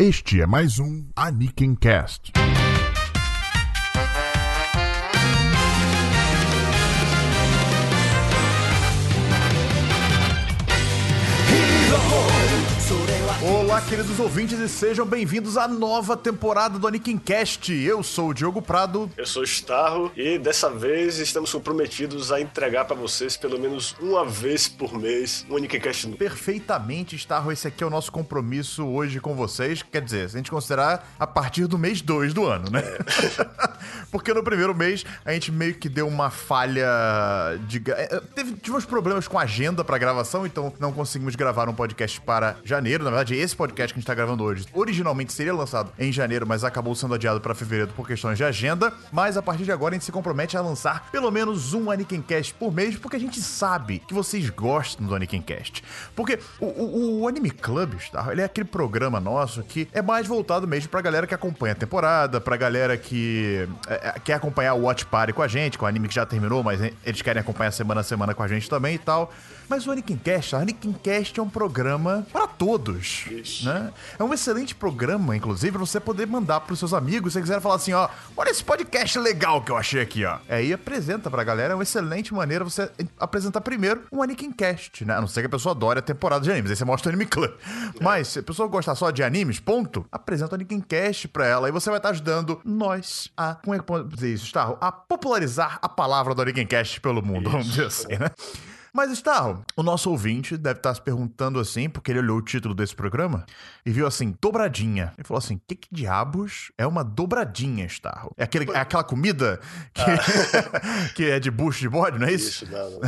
Este é mais um Aniken Cast. Olá, queridos ouvintes, e sejam bem-vindos à nova temporada do Aniken Cast. Eu sou o Diogo Prado. Eu sou o Starro e dessa vez estamos comprometidos a entregar para vocês pelo menos uma vez por mês um Aniken Cast novo. Perfeitamente, Starro, esse aqui é o nosso compromisso hoje com vocês. Quer dizer, se a gente considerar a partir do mês 2 do ano, né? É. Porque no primeiro mês a gente meio que deu uma falha de. É, teve, tivemos problemas com a agenda para gravação, então não conseguimos gravar um podcast para janeiro. Na verdade, esse podcast que a gente tá gravando hoje originalmente seria lançado em janeiro, mas acabou sendo adiado para fevereiro por questões de agenda. Mas a partir de agora a gente se compromete a lançar pelo menos um Aniken Cast por mês, porque a gente sabe que vocês gostam do Aniken Cast. Porque o, o, o Anime Club, tá? ele é aquele programa nosso que é mais voltado mesmo pra galera que acompanha a temporada, pra galera que é, é quer acompanhar o Watch Party com a gente, com o anime que já terminou, mas eles querem acompanhar semana a semana com a gente também e tal. Mas o Anakin Cast, o Anakin Cast é um programa para todos, Isso. né? É um excelente programa, inclusive, você poder mandar pros seus amigos, se você quiser falar assim, ó, olha esse podcast legal que eu achei aqui, ó. Aí apresenta pra galera, é uma excelente maneira você apresentar primeiro um Anakin Cast, né? A não ser que a pessoa adore a temporada de animes, aí você mostra o Anime Club. É. Mas se a pessoa gostar só de animes, ponto, apresenta o Anakin Cast pra ela, e você vai estar ajudando nós a, como é que pode dizer isso, Starro? A popularizar a palavra do Anakin Cast pelo mundo, isso. vamos dizer assim, né? Mas, Starro, o nosso ouvinte deve estar se perguntando assim, porque ele olhou o título desse programa e viu assim, dobradinha. Ele falou assim: que, que diabos é uma dobradinha, Starro? É, aquele, é aquela comida que, ah. que é de bucho de bode, não é isso? Isso, não, não.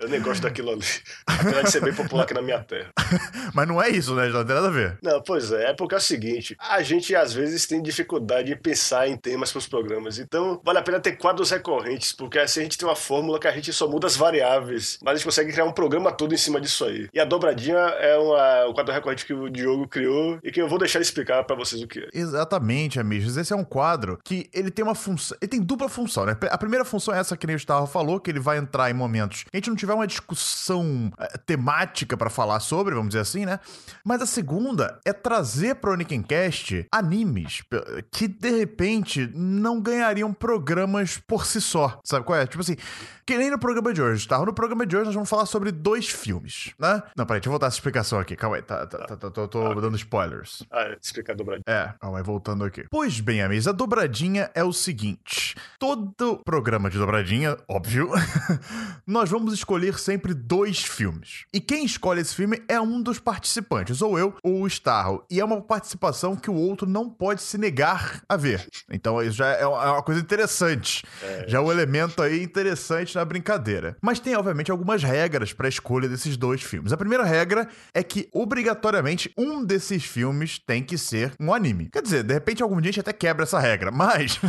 Eu nem gosto daquilo ali. Apesar de ser bem popular aqui na minha terra. Mas não é isso, né? Não tem nada a ver. Não, pois é. É porque é o seguinte: a gente às vezes tem dificuldade em pensar em temas para os programas. Então, vale a pena ter quadros recorrentes, porque assim a gente tem uma fórmula que a gente só muda as variáveis variáveis, mas a gente consegue criar um programa todo em cima disso aí. E a dobradinha é uma, o quadro recorrente que o Diogo criou e que eu vou deixar explicar para vocês o que é. Exatamente, amigos. Esse é um quadro que ele tem uma função, ele tem dupla função, né? A primeira função é essa que nem o Gustavo falou, que ele vai entrar em momentos que a gente não tiver uma discussão uh, temática para falar sobre, vamos dizer assim, né? Mas a segunda é trazer pro Nickencast animes que de repente não ganhariam programas por si só. Sabe qual é? Tipo assim, que nem no programa de hoje, tá? No programa de hoje nós vamos falar sobre dois filmes, né? Não, peraí, deixa eu voltar essa explicação aqui. Calma aí, tá, tá, tá, tá tô, tô ah. dando spoilers. Ah, é, explicar a dobradinha. É, calma aí, voltando aqui. Pois bem, amigos, a dobradinha é o seguinte: todo programa de dobradinha, óbvio, nós vamos escolher sempre dois filmes. E quem escolhe esse filme é um dos participantes, ou eu, ou o Starro. E é uma participação que o outro não pode se negar a ver. Então, isso já é uma é coisa interessante. É. Já é um elemento aí interessante na brincadeira. Mas tem, obviamente, algumas regras para a escolha desses dois filmes. A primeira regra é que, obrigatoriamente, um desses filmes tem que ser um anime. Quer dizer, de repente, algum dia a gente até quebra essa regra, mas,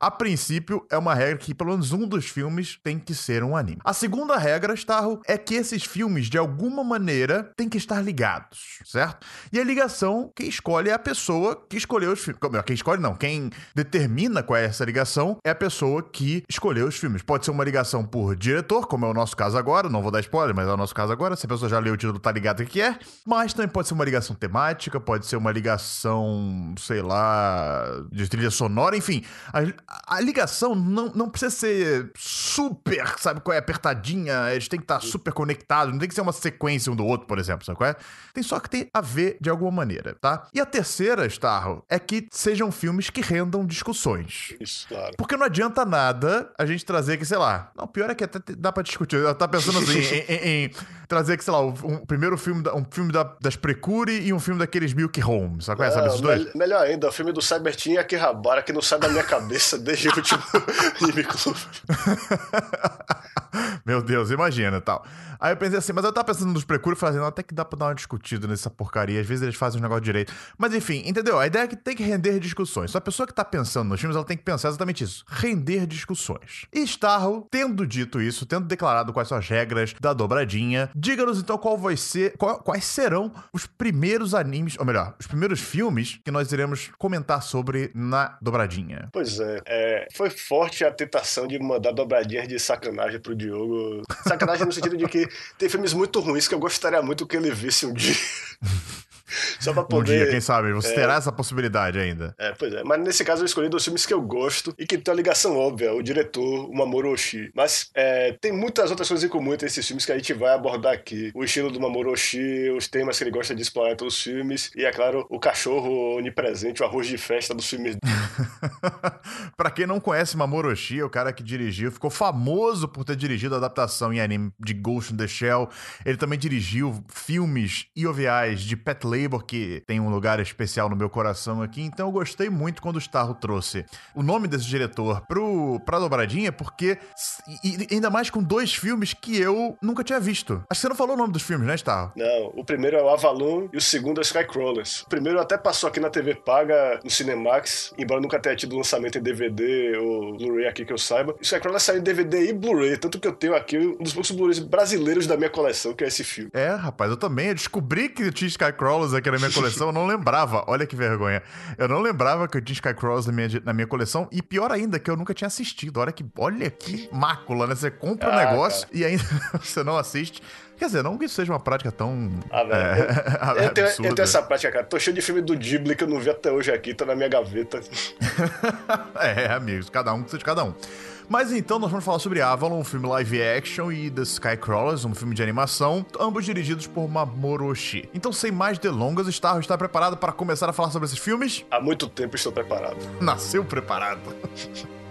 a princípio, é uma regra que pelo menos um dos filmes tem que ser um anime. A segunda regra, Starro, é que esses filmes, de alguma maneira, têm que estar ligados, certo? E a ligação, quem escolhe é a pessoa que escolheu os filmes. Quem escolhe, não. Quem determina qual é essa ligação é a pessoa que escolheu os filmes. Pode ser uma ligação por diretor, como é o nosso caso agora, não vou dar spoiler, mas é o nosso caso agora, se a pessoa já leu o título, tá ligado o que é. Mas também pode ser uma ligação temática, pode ser uma ligação, sei lá, de trilha sonora, enfim. A, a ligação não, não precisa ser super, sabe qual é, apertadinha, eles têm que estar super conectados, não tem que ser uma sequência um do outro, por exemplo, sabe qual é? Tem só que ter a ver de alguma maneira, tá? E a terceira, Starro, é que sejam filmes que rendam discussões. Isso, claro. Porque não adianta nada a gente trazer que, sei lá, não, pior é que até dá pra discutir. Eu tava pensando assim, em, em, em, trazer, sei lá, um primeiro filme, um filme da, das Precure e um filme daqueles Milk Homes. Sabe, é, sabe esses dois? Me melhor ainda, o filme do Cyberteam e Akihabara, que não sai da minha cabeça desde o último Anime Club. Meu Deus, imagina tal. Aí eu pensei assim, mas eu tava pensando nos Precure e falei assim, até que dá pra dar uma discutida nessa porcaria. Às vezes eles fazem os negócios direito. Mas enfim, entendeu? A ideia é que tem que render discussões. Só a pessoa que tá pensando nos filmes, ela tem que pensar exatamente isso. Render discussões. E Starro, tendo dito isso, tendo declarado quais são as regras da dobradinha, diga-nos então qual vai ser, qual, quais serão os primeiros animes, ou melhor, os primeiros filmes que nós iremos comentar sobre na dobradinha. Pois é, é foi forte a tentação de mandar dobradinhas de sacanagem pro Diogo. Sacanagem no sentido de que tem filmes muito ruins que eu gostaria muito que ele visse um dia. Só pra poder. Um dia, quem sabe? Você é... terá essa possibilidade ainda. É, pois é. Mas nesse caso eu escolhi dois filmes que eu gosto e que tem uma ligação óbvia: o diretor, o Mamoru Oshii. Mas é, tem muitas outras coisas em comum entre esses filmes que a gente vai abordar aqui. O estilo do Mamoru Oshii, os temas que ele gosta de explorar em todos os filmes e, é claro, o cachorro onipresente, o arroz de festa dos filmes. pra quem não conhece Mamoru Oshii, é o cara que dirigiu, ficou famoso por ter dirigido a adaptação em anime de Ghost in the Shell. Ele também dirigiu filmes e OVAs de Pet Labor, que tem um lugar especial no meu coração aqui. Então eu gostei muito quando o Starro trouxe o nome desse diretor pro, pra dobradinha, porque. E, ainda mais com dois filmes que eu nunca tinha visto. Acho que você não falou o nome dos filmes, né, Starro? Não, o primeiro é o Avalon e o segundo é Skycrawlers. O primeiro até passou aqui na TV Paga, no Cinemax, embora nunca tenha tido lançamento em DVD ou Blu-ray aqui que eu saiba. O Skycrawlers saiu em DVD e Blu-ray, tanto que eu tenho aqui um dos poucos Blu-rays brasileiros da minha coleção, que é esse filme. É, rapaz, eu também. Eu descobri que tinha Skycrawlers aqui na minha coleção, eu não lembrava. Olha que vergonha. Eu não lembrava que eu tinha Skycrawlers na minha, na minha coleção. E pior ainda, que eu nunca tinha assistido. Olha que, olha que mácula, né? Você compra ah, um negócio cara. e ainda você não assiste. Quer dizer, não que isso seja uma prática tão. Ah, velho. É, eu, eu, tenho, eu, tenho, essa prática, cara. Tô cheio de filme do Ghibli que eu não vi até hoje aqui, tá na minha gaveta. é, amigos, cada um que seja de cada um. Mas então nós vamos falar sobre Avalon, um filme live action, e The Skycrawlers, um filme de animação, ambos dirigidos por Mamoru Oshii. Então, sem mais delongas, Starro está preparado para começar a falar sobre esses filmes? Há muito tempo estou preparado. Nasceu preparado.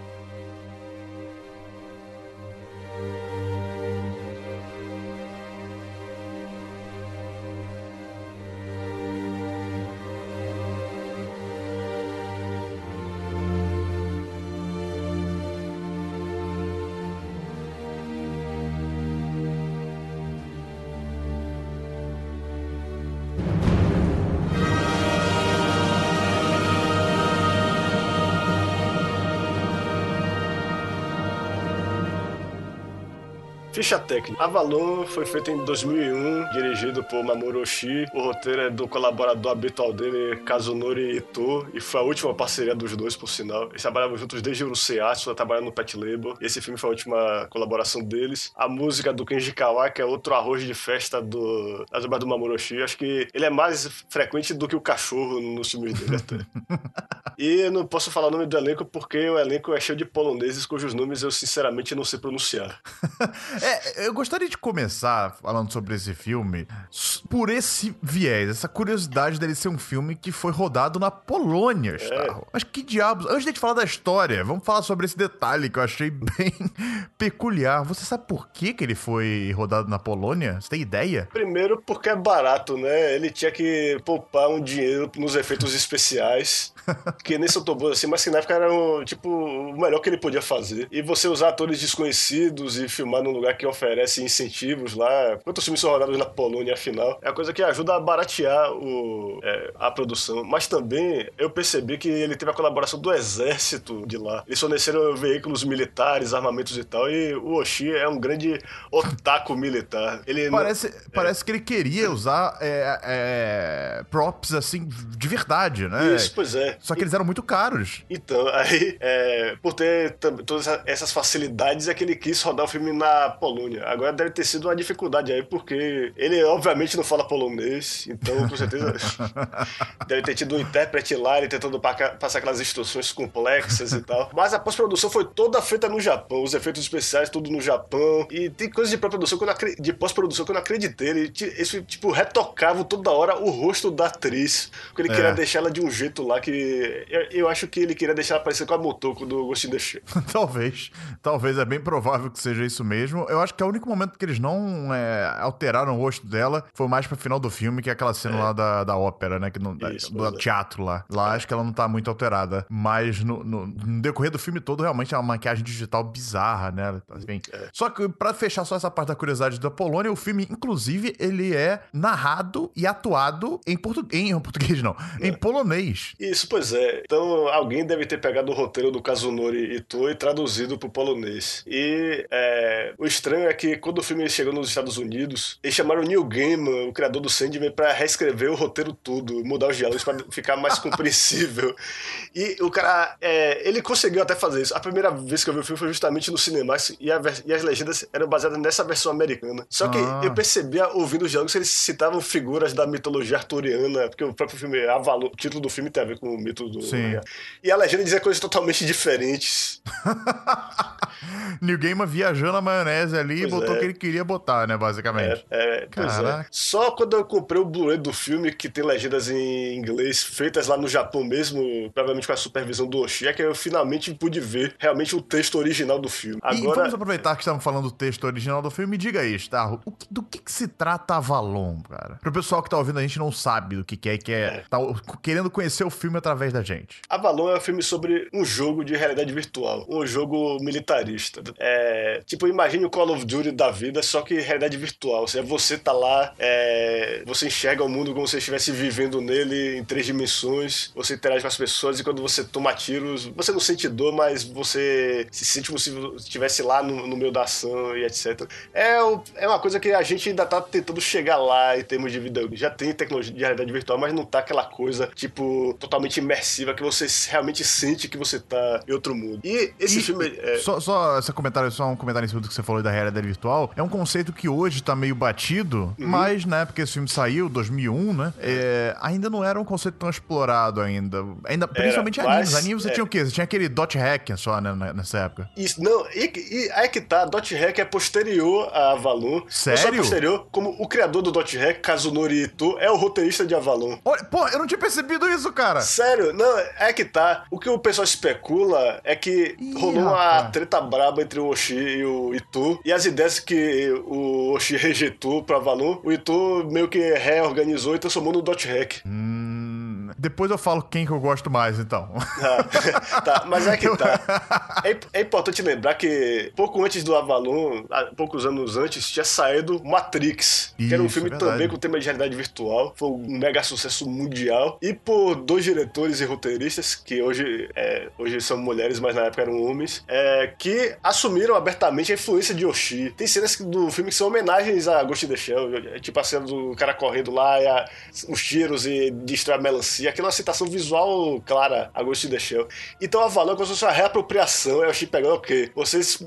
Ficha técnica. Avalon foi feito em 2001, dirigido por Mamoru Oshii. O roteiro é do colaborador habitual dele, Kazunori Ito, e foi a última parceria dos dois, por sinal. Eles trabalhavam juntos desde o Uruseiatsu, trabalhando no Pet Label. Esse filme foi a última colaboração deles. A música do Kenji Kawai, que é outro arroz de festa do, das obras do Mamoru Oshii. Acho que ele é mais frequente do que o cachorro nos filmes dele até. e não posso falar o nome do elenco porque o elenco é cheio de poloneses cujos nomes eu sinceramente não sei pronunciar. É, eu gostaria de começar falando sobre esse filme por esse viés, essa curiosidade dele ser um filme que foi rodado na Polônia, é. Mas que diabos? Antes de gente falar da história, vamos falar sobre esse detalhe que eu achei bem peculiar. Você sabe por que, que ele foi rodado na Polônia? Você tem ideia? Primeiro, porque é barato, né? Ele tinha que poupar um dinheiro nos efeitos especiais, que nem são assim, mas que na época era tipo, o melhor que ele podia fazer. E você usar atores desconhecidos e filmar num lugar que oferece incentivos lá. Quantos filmes são rodados na Polônia, afinal? É uma coisa que ajuda a baratear o, é, a produção. Mas também eu percebi que ele teve a colaboração do exército de lá. Eles forneceram veículos militares, armamentos e tal. E o Oshi é um grande otaku militar. Ele parece não, é. parece é... que ele queria usar é, é, props assim de verdade, né? Isso, pois é. Só que eles eram muito caros. Então, aí, é, por ter todas essas facilidades, é que ele quis rodar o filme na Polônia. Agora deve ter sido uma dificuldade aí, porque ele obviamente não fala polonês, então com certeza deve ter tido um intérprete lá, ele tentando passar aquelas instruções complexas e tal. Mas a pós-produção foi toda feita no Japão, os efeitos especiais tudo no Japão. E tem coisas de pós-produção que eu não, de pós-produção que eu não acreditei. Ele, esse, tipo, retocava toda hora o rosto da atriz, porque ele é. queria deixar ela de um jeito lá que eu, eu, acho que ele queria deixar ela parecer com a Motoko do Ghost in the Shell. talvez, talvez é bem provável que seja isso mesmo eu acho que é o único momento que eles não é, alteraram o rosto dela foi mais pro final do filme, que é aquela cena é. lá da, da ópera, né? Que não, Isso, do teatro lá. Lá acho que ela não tá muito alterada. Mas no, no, no, decorrer do filme todo, realmente é uma maquiagem digital bizarra, né? Enfim. É. Só que pra fechar só essa parte da curiosidade da Polônia, o filme, inclusive, ele é narrado e atuado em, portu... em português, não, em é. polonês. Isso, pois é. Então alguém deve ter pegado o roteiro do Kazunori Ito e traduzido pro polonês. E é, o estranho é que quando o filme chegou nos Estados Unidos, eles chamaram o Neil Gaiman, o criador do Sandman, pra reescrever o roteiro todo, mudar os diálogos pra ficar mais compreensível. E o cara, é, ele conseguiu até fazer isso. A primeira vez que eu vi o filme foi justamente no cinema e, a, e as legendas eram baseadas nessa versão americana. Só que ah. eu percebia, ouvindo os diálogos, que eles citavam figuras da mitologia arturiana, porque o próprio filme, Avalon, o título do filme tem a ver com o mito do... Sim. E a legenda dizia coisas totalmente diferentes. Neil Gaiman viajou na maionese ali pois e botou o é. que ele queria botar, né, basicamente. É, é, é. Só quando eu comprei o Blu-ray do filme, que tem legendas em inglês, feitas lá no Japão mesmo, provavelmente com a supervisão do Oshii, é que eu finalmente pude ver realmente o texto original do filme. Agora... E vamos aproveitar que estamos falando do texto original do filme e diga aí, Starro, do que, que, se trata Avalon, cara? Pro pessoal que tá ouvindo, a gente não sabe do que, que é e quer, é. tá querendo conhecer o filme através da gente. Avalon é um filme sobre um jogo de realidade virtual, um jogo militarista. É, tipo, imagine o Call of Duty da vida, só que realidade virtual. Seja, você tá lá, é, você enxerga o mundo como se estivesse vivendo nele em três dimensões, você interage com as pessoas e quando você toma tiros, você não sente dor, mas você se sente como se estivesse lá no, no meio da ação e etc. É, é uma coisa que a gente ainda tá tentando chegar lá em termos de vida. Já tem tecnologia de realidade virtual, mas não tá aquela coisa, tipo, totalmente imersiva que você realmente sente que você tá em outro mundo. E esse e, filme. É... Só, só esse comentário, só um comentário em cima do que você falou da realidade virtual. É um conceito que hoje tá meio batido, uhum. mas na época que esse filme saiu, 2001, né? É, ainda não era um conceito tão explorado ainda. ainda principalmente era, animes. Animes você é. tinha o quê? Você tinha aquele dot hack só, né, nessa época. Isso, não, e, e aí que tá, dot hack é posterior a Avalon. Sério? Não só posterior, como o criador do dot hack, Kazunori Ito, é o roteirista de Avalon. Olha, pô, eu não tinha percebido isso, cara. Sério? Não, é que tá. O que o pessoal especula é que Ih, rolou rapaz. uma treta braba entre o Oshi e o Itu, e as ideias que o Oshi rejeitou pra Avalon, o Itu meio que reorganizou e transformou no dot hack. Hum. Depois eu falo quem que eu gosto mais, então. Ah, tá, mas é que tá. É, é, importante lembrar que pouco antes do Avalon, poucos anos antes, tinha saído Matrix, Isso, que era um filme é também com tema de realidade virtual. Foi um mega sucesso mundial. E por dois diretores e roteiristas, que hoje, é, hoje são mulheres, mas na época eram homens, é, que assumiram abertamente a influência de Yoshi. Tem cenas do filme que são homenagens a Ghost in the Shell, tipo a cena do cara correndo lá, e a, os tiros e destrói a melancia aquela citação visual clara a Ghost in the Shell. Então a Avalon é como se fosse uma reapropriação. Eu achei pegando, ok, vocês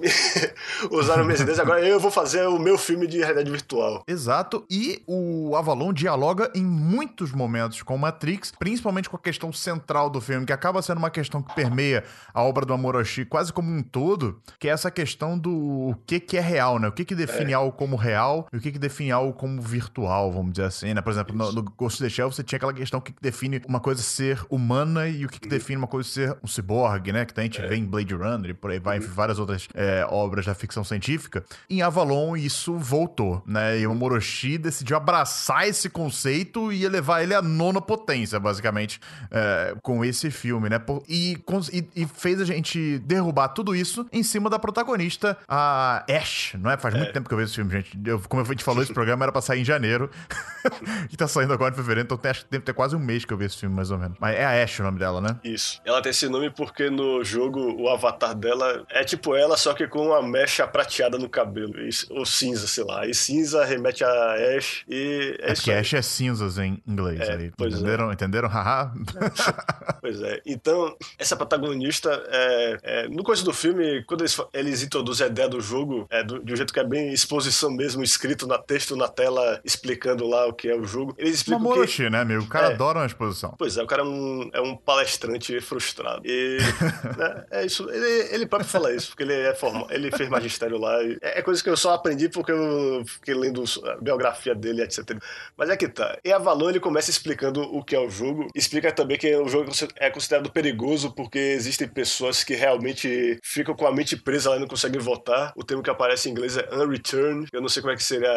usaram minhas ideias, agora eu vou fazer o meu filme de realidade virtual. Exato, e o Avalon dialoga em muitos momentos com Matrix, principalmente com a questão central do filme, que acaba sendo uma questão que permeia a obra do Amoroshi quase como um todo, que é essa questão do o que, que é real, né? O que, que define é. algo como real e o que, que define algo como virtual, vamos dizer assim, né? Por exemplo, no, no Ghost in the Shell você tinha aquela questão que define uma coisa ser humana e o que, que define uma coisa ser um ciborgue, né? Que a gente é. vê em Blade Runner e por aí vai, em várias outras é, obras da ficção científica. Em Avalon, isso voltou, né? E o Moroshi decidiu abraçar esse conceito e levar ele à nona potência, basicamente, é, com esse filme, né? E, e, fez a gente derrubar tudo isso em cima da protagonista, a Ash, não é? Faz muito é. tempo que eu vejo esse filme, gente. Eu, como a gente falou, esse programa era pra sair em janeiro. e tá saindo agora em fevereiro, então tem, acho que deve ter quase um mês que eu vi esse filme, mais ou menos. Mas é a Ash o nome dela, né? Isso. Ela tem esse nome porque no jogo o avatar dela é tipo ela, só que com uma mecha prateada no cabelo. Ou cinza, sei lá. E cinza remete a Ash e é, é porque Ash é cinzas em inglês. É, aí. Pois Entenderam? É. Entenderam? Haha. pois é. Então, essa protagonista, é, é, no começo do filme, quando eles, eles introduzem a ideia do jogo, é, do, de um jeito que é bem exposição mesmo, escrito na texto na tela, explicando lá o que é o jogo. Eles explicam Mamoroshi, que... né, amigo? O cara é. adora uma exposição. Pois é, o cara é um, é um palestrante frustrado. E né, é isso. Ele, ele próprio fala isso, porque ele é formal, ele fez magistério lá. é, é coisa que eu só aprendi porque eu fiquei lendo a biografia dele, etc. Mas é que tá. E Avalon ele começa explicando o que é o jogo. Explica também que o jogo é considerado perigoso porque existem pessoas que realmente ficam com a mente presa lá e não conseguem votar. O termo que aparece em inglês é unreturned. Eu não sei como é que seria.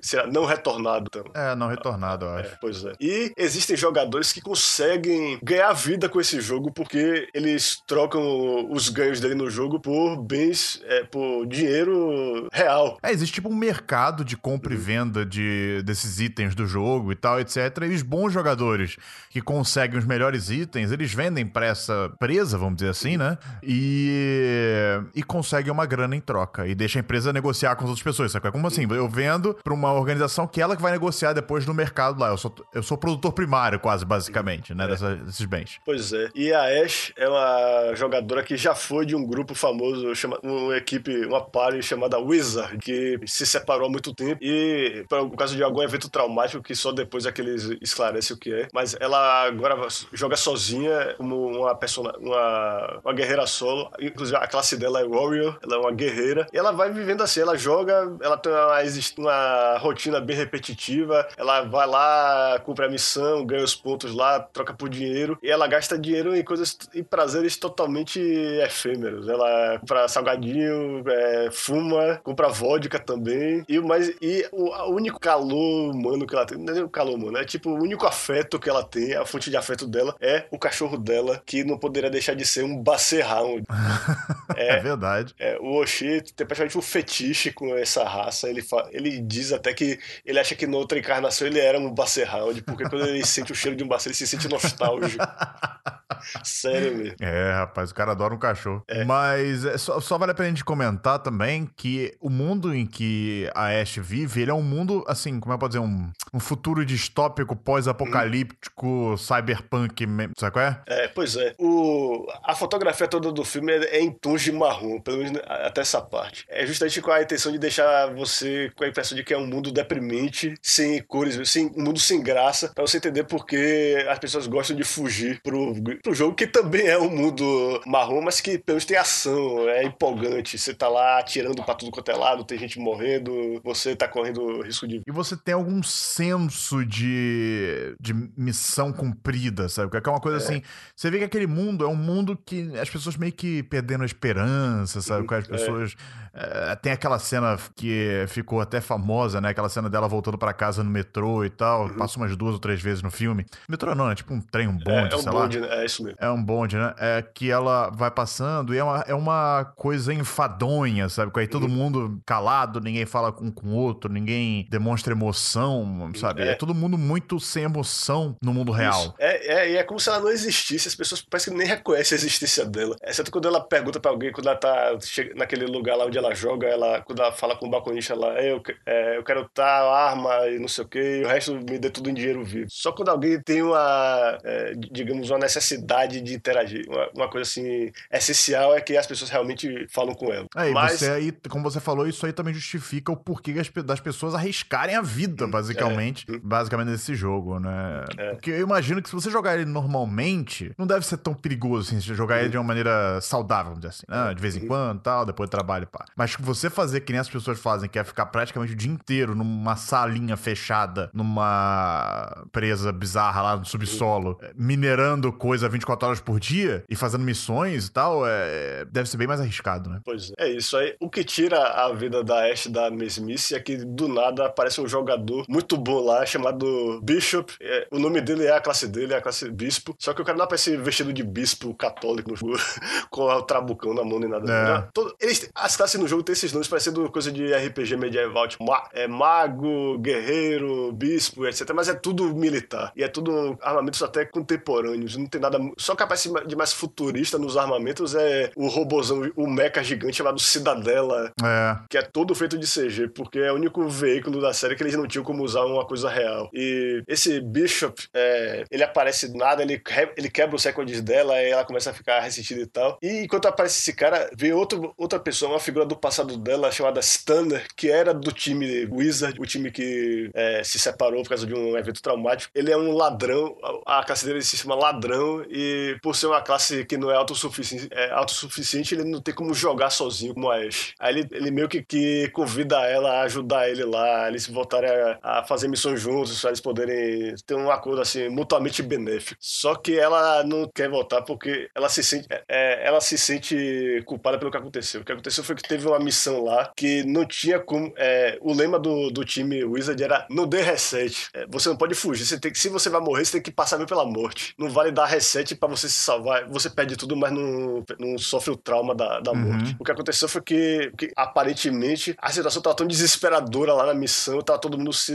Seria não retornado. Então. É, não retornado, eu é, acho. É, pois é. E existem jogadores que conseguem ganhar vida com esse jogo porque eles trocam os ganhos dele no jogo por bens, é, por dinheiro real. É, existe tipo um mercado de compra e uhum. venda de, desses itens do jogo e tal, etc. E os bons jogadores que conseguem os melhores itens, eles vendem pra essa presa, vamos dizer assim, né? E, e conseguem uma grana em troca. E deixa a empresa negociar com as outras pessoas. Sabe? É como assim? Eu vendo pra uma organização que ela que vai negociar depois no mercado lá. Eu sou, eu sou produtor primário, quase, basicamente, né? É. Dessa, desses bens. Pois é. E a Ash é uma jogadora que já foi de um grupo famoso, chama, uma equipe, uma party chamada Wizard, que se separou há muito tempo. E por causa de algum evento traumático que só depois é que eles esclarecem o que é. Mas ela agora joga sozinha como uma persona, uma, uma guerreira solo. Inclusive a classe dela é Warrior, ela é uma guerreira. E ela vai vivendo assim, ela joga, ela tem uma, uma rotina bem repetitiva, ela vai lá, cumpre a missão, ganha os pontos lá, troca por dinheiro, e ela gasta dinheiro em coisas e prazeres totalmente efêmeros. Ela compra salgadinho, é, fuma, compra vodka também. E, mais, e o, o único calor humano que ela tem, não é o calor humano, é tipo o único afeto que ela tem, a fonte de afeto dela, é o cachorro dela, que não poderia deixar de ser um Basserhound. é, é, verdade. É, o Oshie tem praticamente um fetiche com essa raça. Ele, fa, ele diz até que ele acha que na outra encarnação ele era um Basserhound, porque quando ele sente o cheiro de um Basser, ele se sente nostálgico. Sério mesmo. É, rapaz, o cara adora um cachorro. É. Mas é, só, só, vale a pena a gente comentar também que o mundo em que a Ash vive, ele é um mundo, assim, como é que pode dizer, um, um futuro distópico, pós-apocalíptico, hum. cyberpunk, sabe qual é? É, pois é. O, a fotografia toda do filme é, é em tons de marrom, pelo menos até essa parte. É justamente com a intenção de deixar você com a impressão de que é um mundo deprimente, sem cores, sem, um mundo sem graça, pra você entender porque as pessoas gostam de fugir pro, pro jogo, que também é um mundo marrom, mas que pelo menos tem ação, é empolgante. Você tá lá atirando pra tudo quanto é lado, tem gente morrendo, você tá correndo risco de. E você tem algum senso de, de missão cumprida, sabe? Que é uma coisa é. assim. Você vê que aquele mundo é um mundo que as pessoas meio que perdendo a esperança, sabe? Com as é. pessoas. É. É, tem aquela cena que ficou até famosa, né? Aquela cena dela voltando para casa no metrô e tal. Uhum. Passa umas duas ou três vezes no filme. Metrô não, é tipo um trem, um bonde, é, é um bonde, lá. Né? É isso mesmo. É um bonde, né? É que ela vai passando e é uma, é uma coisa enfadonha, sabe? Com aí todo uhum. mundo calado, ninguém fala um com o outro, ninguém demonstra emoção, sabe? É. é todo mundo muito sem emoção no mundo real. Isso. É, é, é como se ela não existisse, as pessoas parecem que nem reconhecem a existência dela. Exceto quando ela pergunta para alguém, quando ela tá naquele lugar lá onde ela joga, ela, quando ela fala com o balconista lá, eu, é, eu quero tal arma e não sei o que, e o resto me dê tudo em dinheiro vivo. Só quando alguém tem uma, é, digamos, uma necessidade de interagir, uma, uma, coisa assim, essencial é que as pessoas realmente falam com ela. É, Mas... você aí, como você falou, isso aí também justifica o porquê das pessoas arriscarem a vida, basicamente, é. basicamente nesse jogo, né? É. Porque eu imagino que se você jogar ele normalmente, não deve ser tão perigoso assim, jogar ele de uma maneira saudável, vamos dizer assim, né? De vez em quando, tal, depois do trabalho, pá. Mas você fazer que nem as pessoas fazem, que é ficar praticamente o dia inteiro numa salinha fechada, numa presa bizarra lá no subsolo, uhum. minerando coisa 24 horas por dia e fazendo missões e tal, é... deve ser bem mais arriscado, né? Pois é, é isso aí. O que tira a vida da Ash da mesmice é que do nada aparece um jogador muito bom lá chamado Bishop. É, o nome dele é a classe dele, é a classe Bispo. Só que o cara não aparece vestido de bispo católico no jogo, com o trabucão na mão nem nada. É. Todo, eles, as classes no jogo tem esses nomes parecendo coisa de RPG medieval, tipo ma, é, mago, guerreiro, bispo, etc. Mas é tudo militar. E é tudo armamentos até contemporâneos. Não tem nada. Só que aparece de mais futurista nos armamentos é o robozão, o mecha gigante chamado Cidadela. É. Que é todo feito de CG, porque é o único veículo da série que eles não tinham como usar uma coisa real. E esse Bishop, é, ele aparece do nada, ele, ele quebra os recordes dela, e ela começa a ficar ressentida e tal. E enquanto aparece esse cara, vem outro, outra pessoa, uma figura do passado dela, chamada Stunner, que era do time Wizard, o time que é, se separou por causa de um evento traumático. Ele é um ladrão, a classe dele se chama ladrão, e por ser uma classe que não é autossuficiente, é autossuficiente ele não tem como jogar sozinho como a Ash. Aí ele, ele meio que, que convida ela a ajudar ele lá, eles voltarem a, a fazer missões juntos, pra eles poderem ter um acordo assim, mutuamente benéfico. Só que ela não quer voltar porque ela se sente, é, é, ela se sente culpada pelo que aconteceu. O que aconteceu foi que teve uma missão lá que não tinha como. É, o lema do, do time Wizard era não dê reset. É, você não pode fugir. Você tem que, se você vai morrer, você tem que passar mesmo pela morte. Não vale dar reset para você se salvar. Você perde tudo, mas não, não sofre o trauma da, da uhum. morte. O que aconteceu foi que, que, aparentemente, a situação tava tão desesperadora lá na missão, tava todo mundo se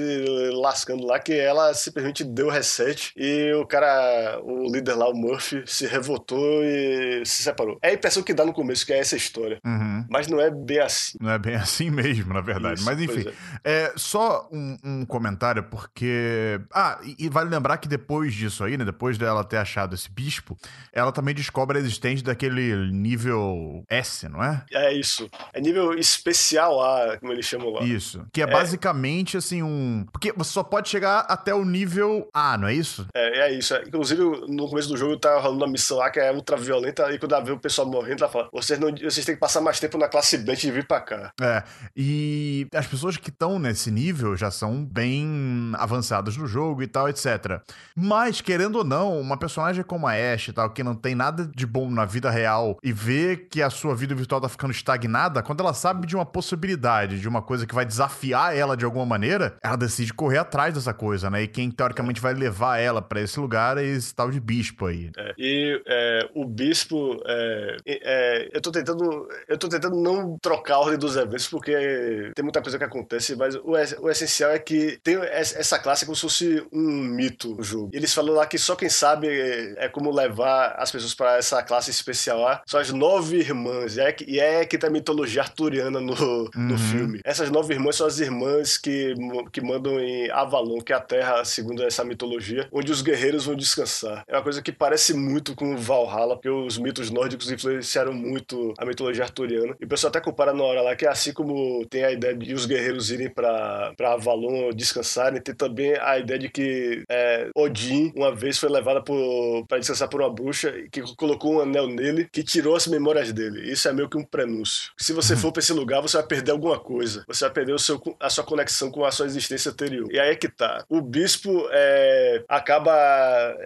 lascando lá, que ela simplesmente deu reset e o cara, o líder lá, o Murphy, se revoltou e se separou. É a impressão que dá no começo, que é essa história. Uhum. Mas não é bem assim. Não é bem assim mesmo, na verdade. Isso, Mas enfim, é. é. só um, um, comentário, porque. Ah, e, e, vale lembrar que depois disso aí, né? Depois dela ter achado esse bispo, ela também descobre a existência daquele nível S, não é? É isso. É nível especial A, como eles chamam lá. Isso. Que é, é, basicamente assim um. Porque você só pode chegar até o nível A, não é isso? É, é isso. É. Inclusive, no começo do jogo tá rolando uma missão lá que é ultra violenta, e quando ela vê o pessoal morrendo, ela fala: vocês, não, vocês têm que passar mais tempo na classe B de vir pra cá. É. E as pessoas que estão nesse nível já são bem avançadas no jogo e tal, etc. Mas, querendo ou não, uma personagem como a Ashe e tal, que não tem nada de bom na vida real e vê que a sua vida virtual tá ficando estagnada, quando ela sabe de uma possibilidade, de uma coisa que vai desafiar ela de alguma maneira, ela decide correr atrás dessa coisa, né? E quem teoricamente vai levar ela para esse lugar é esse tal de bispo aí. É, e é, o bispo, é, é, eu tô tentando, eu tô tentando não trocar a ordem dos eventos porque tem muita coisa que acontece, mas o, o essencial é que tem essa classe como se fosse um mito o jogo. Eles falam lá que só quem sabe é, é como levar as pessoas para essa classe especial lá. São as nove irmãs e é, e é que tem a mitologia arturiana no, uhum. no filme. Essas nove irmãs são as irmãs que, que mandam em Avalon, que é a terra, segundo essa mitologia, onde os guerreiros vão descansar. É uma coisa que parece muito com Valhalla, porque os mitos nórdicos influenciaram muito a mitologia arturiana. E o pessoal até compara na hora lá que, assim como tem a ideia de os guerreiros irem para Avalon descansarem, tem também a ideia de que é, Odin, uma vez, foi levada para descansar por uma bruxa que colocou um anel nele que tirou as memórias dele. Isso é meio que um prenúncio. Se você for para esse lugar, você vai perder alguma coisa. Você vai perder o seu, a sua conexão com a sua existência anterior. E aí é que tá. O bispo é, acaba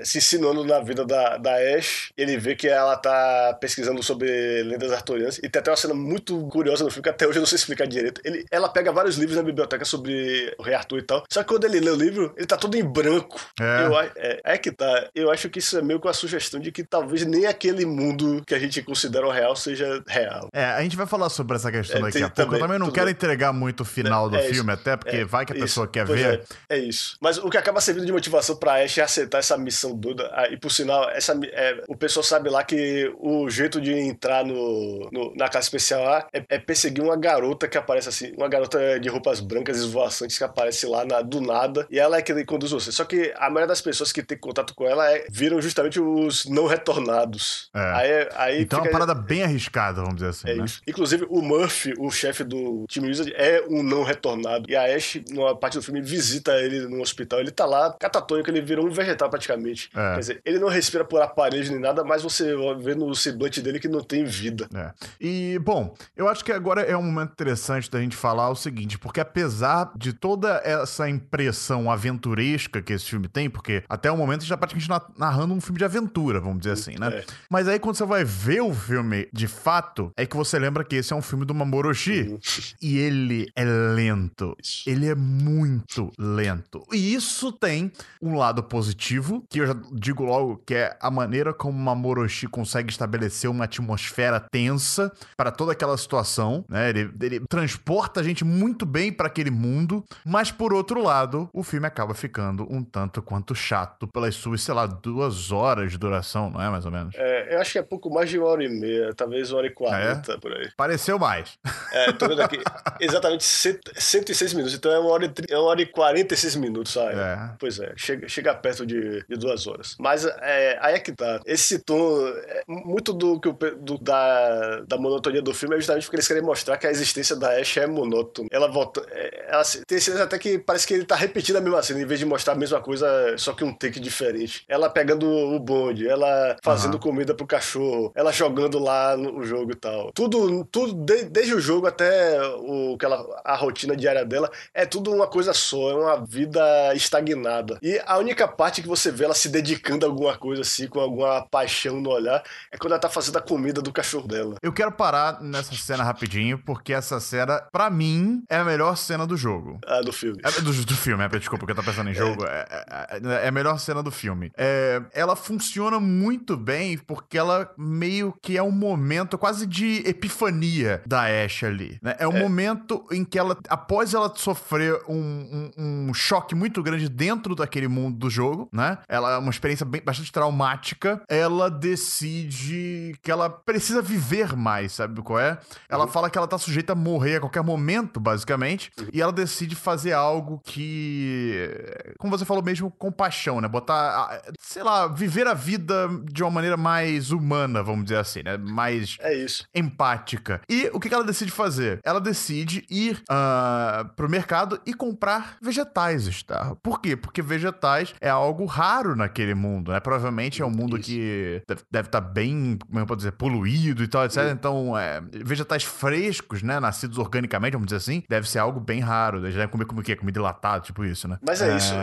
se insinuando na vida da, da Ash. Ele vê que ela tá pesquisando sobre lendas arturianas. E tem até uma cena muito curiosa no filme, que até hoje eu não sei explicar direito. Ele, ela pega vários livros na biblioteca sobre o rei Arthur e tal. Só que quando ele lê o livro, ele tá todo em branco. É. Eu, é, é que tá. Eu acho que isso é meio com a sugestão de que talvez nem aquele mundo que a gente considera o real seja real. É, a gente vai falar sobre essa questão é, daqui tem, a pouco. Também, eu também não quero bem. entregar muito o final do é filme, isso. até porque é, vai que a isso. pessoa quer ver. É, é, isso. Mas o que acaba servindo de motivação pra Ash é aceitar essa missão doida. Ah, e por sinal, essa, é, o pessoal sabe lá que o jeito de entrar no, no na casa especial lá é, é, perseguir uma garota que aparece assim, uma garota de roupas brancas esvoaçantes que aparece lá na, do nada. E ela é que conduz você. Só que a maioria das pessoas que tem contato com ela é, viram justamente os não retornados. Aí, aí então é uma parada bem arriscada, vamos dizer assim. É né? isso. Inclusive, o Murphy, o chefe do time Wizard, é um não retornado. E a Ash, numa parte do filme, visita ele no hospital. Ele tá lá, catatônico, ele virou um vegetal praticamente. É. Quer dizer, ele não respira por aparelho nem nada, mas você vê no semblante dele que não tem vida. É. E, bom, eu acho que agora é um momento interessante da gente falar o seguinte, porque apesar de toda essa impressão aventuresca que esse filme tem, porque até o momento a gente tá praticamente narrando um filme de aventura, vamos dizer assim, né? É. Mas aí quando você vai ver o filme de fato, é que você lembra que esse é um filme do Mamoroshi. Uhum. E ele é lento. Ele é muito lento. E isso tem um lado positivo, que eu já digo logo que é a maneira como Mamoroshi consegue estabelecer uma atmosfera tensa para toda aquela situação, né? Ele, ele transporta a gente muito bem para aquele mundo, mas por outro lado, o filme acaba ficando um tanto quanto chato pelas suas, sei lá, duas horas de duração, não é mais ou menos? É, eu acho que é pouco mais de uma hora e meia, talvez uma hora e quarenta, é? por aí. Pareceu mais. É, tô vendo aqui. Exatamente 106 minutos, então é uma hora e, é uma hora e 46 minutos, sabe? É. Pois é, chega, chega perto de, de duas horas. Mas é, aí é que tá. Esse tom, é, muito do, que do, da, da monotonia do filme é justamente porque eles querem mostrar que a existência da Ash é monótona. Ela volta. É, ela, tem cenas até que parece que ele tá repetindo a mesma cena, em vez de mostrar a mesma coisa, só que um take diferente. Ela pegando o bonde, ela fazendo uhum. comida pro cachorro, ela jogando lá no jogo e tal. Tudo, tudo de, desde o jogo até o, que ela, a rotina diária dela, é tudo uma coisa só, é uma vida estagnada. E a única parte que você vê ela se dedicando a alguma coisa assim, com alguma paixão no olhar, é quando ela tá fazendo a comida do cachorro dela. Eu quero parar nessa cena rapidinho, porque essa cena, para mim, é a melhor cena do jogo. Ah, do filme. É, do, do filme, é, desculpa, porque eu tô pensando em jogo. É, é, é, é a melhor cena do filme. É, ela funciona muito bem, porque ela meio que é um momento quase de epifania da Ash ali. Né? É um é. momento em que ela, após ela sofrer um, um, um, choque muito grande dentro daquele mundo do jogo, né? Ela é uma experiência bem, bastante traumática. Ela decide que ela precisa viver mais, sabe qual é? Ela uhum. fala que ela tá sujeita a morrer a qualquer momento, basicamente. Uhum. E ela decide fazer algo que, como você falou mesmo, compaixão, né? Botar, sei lá, viver a vida de uma maneira mais humana, vamos dizer assim, né? Mais é isso. empática. E o que ela decide fazer? Ela decide ir uh, pro mercado e comprar vegetais, está? Por quê? Porque vegetais é algo raro naquele mundo, né? Provavelmente é um mundo isso. que deve estar tá bem, como eu posso dizer, poluído e tal, etc. Uhum. Então, é, vegetais frescos, né? Nascidos organicamente, vamos dizer assim, deve ser algo bem raro. Eles devem comer como o quê? Comida enlatada, tipo isso, né? Mas é, é... isso.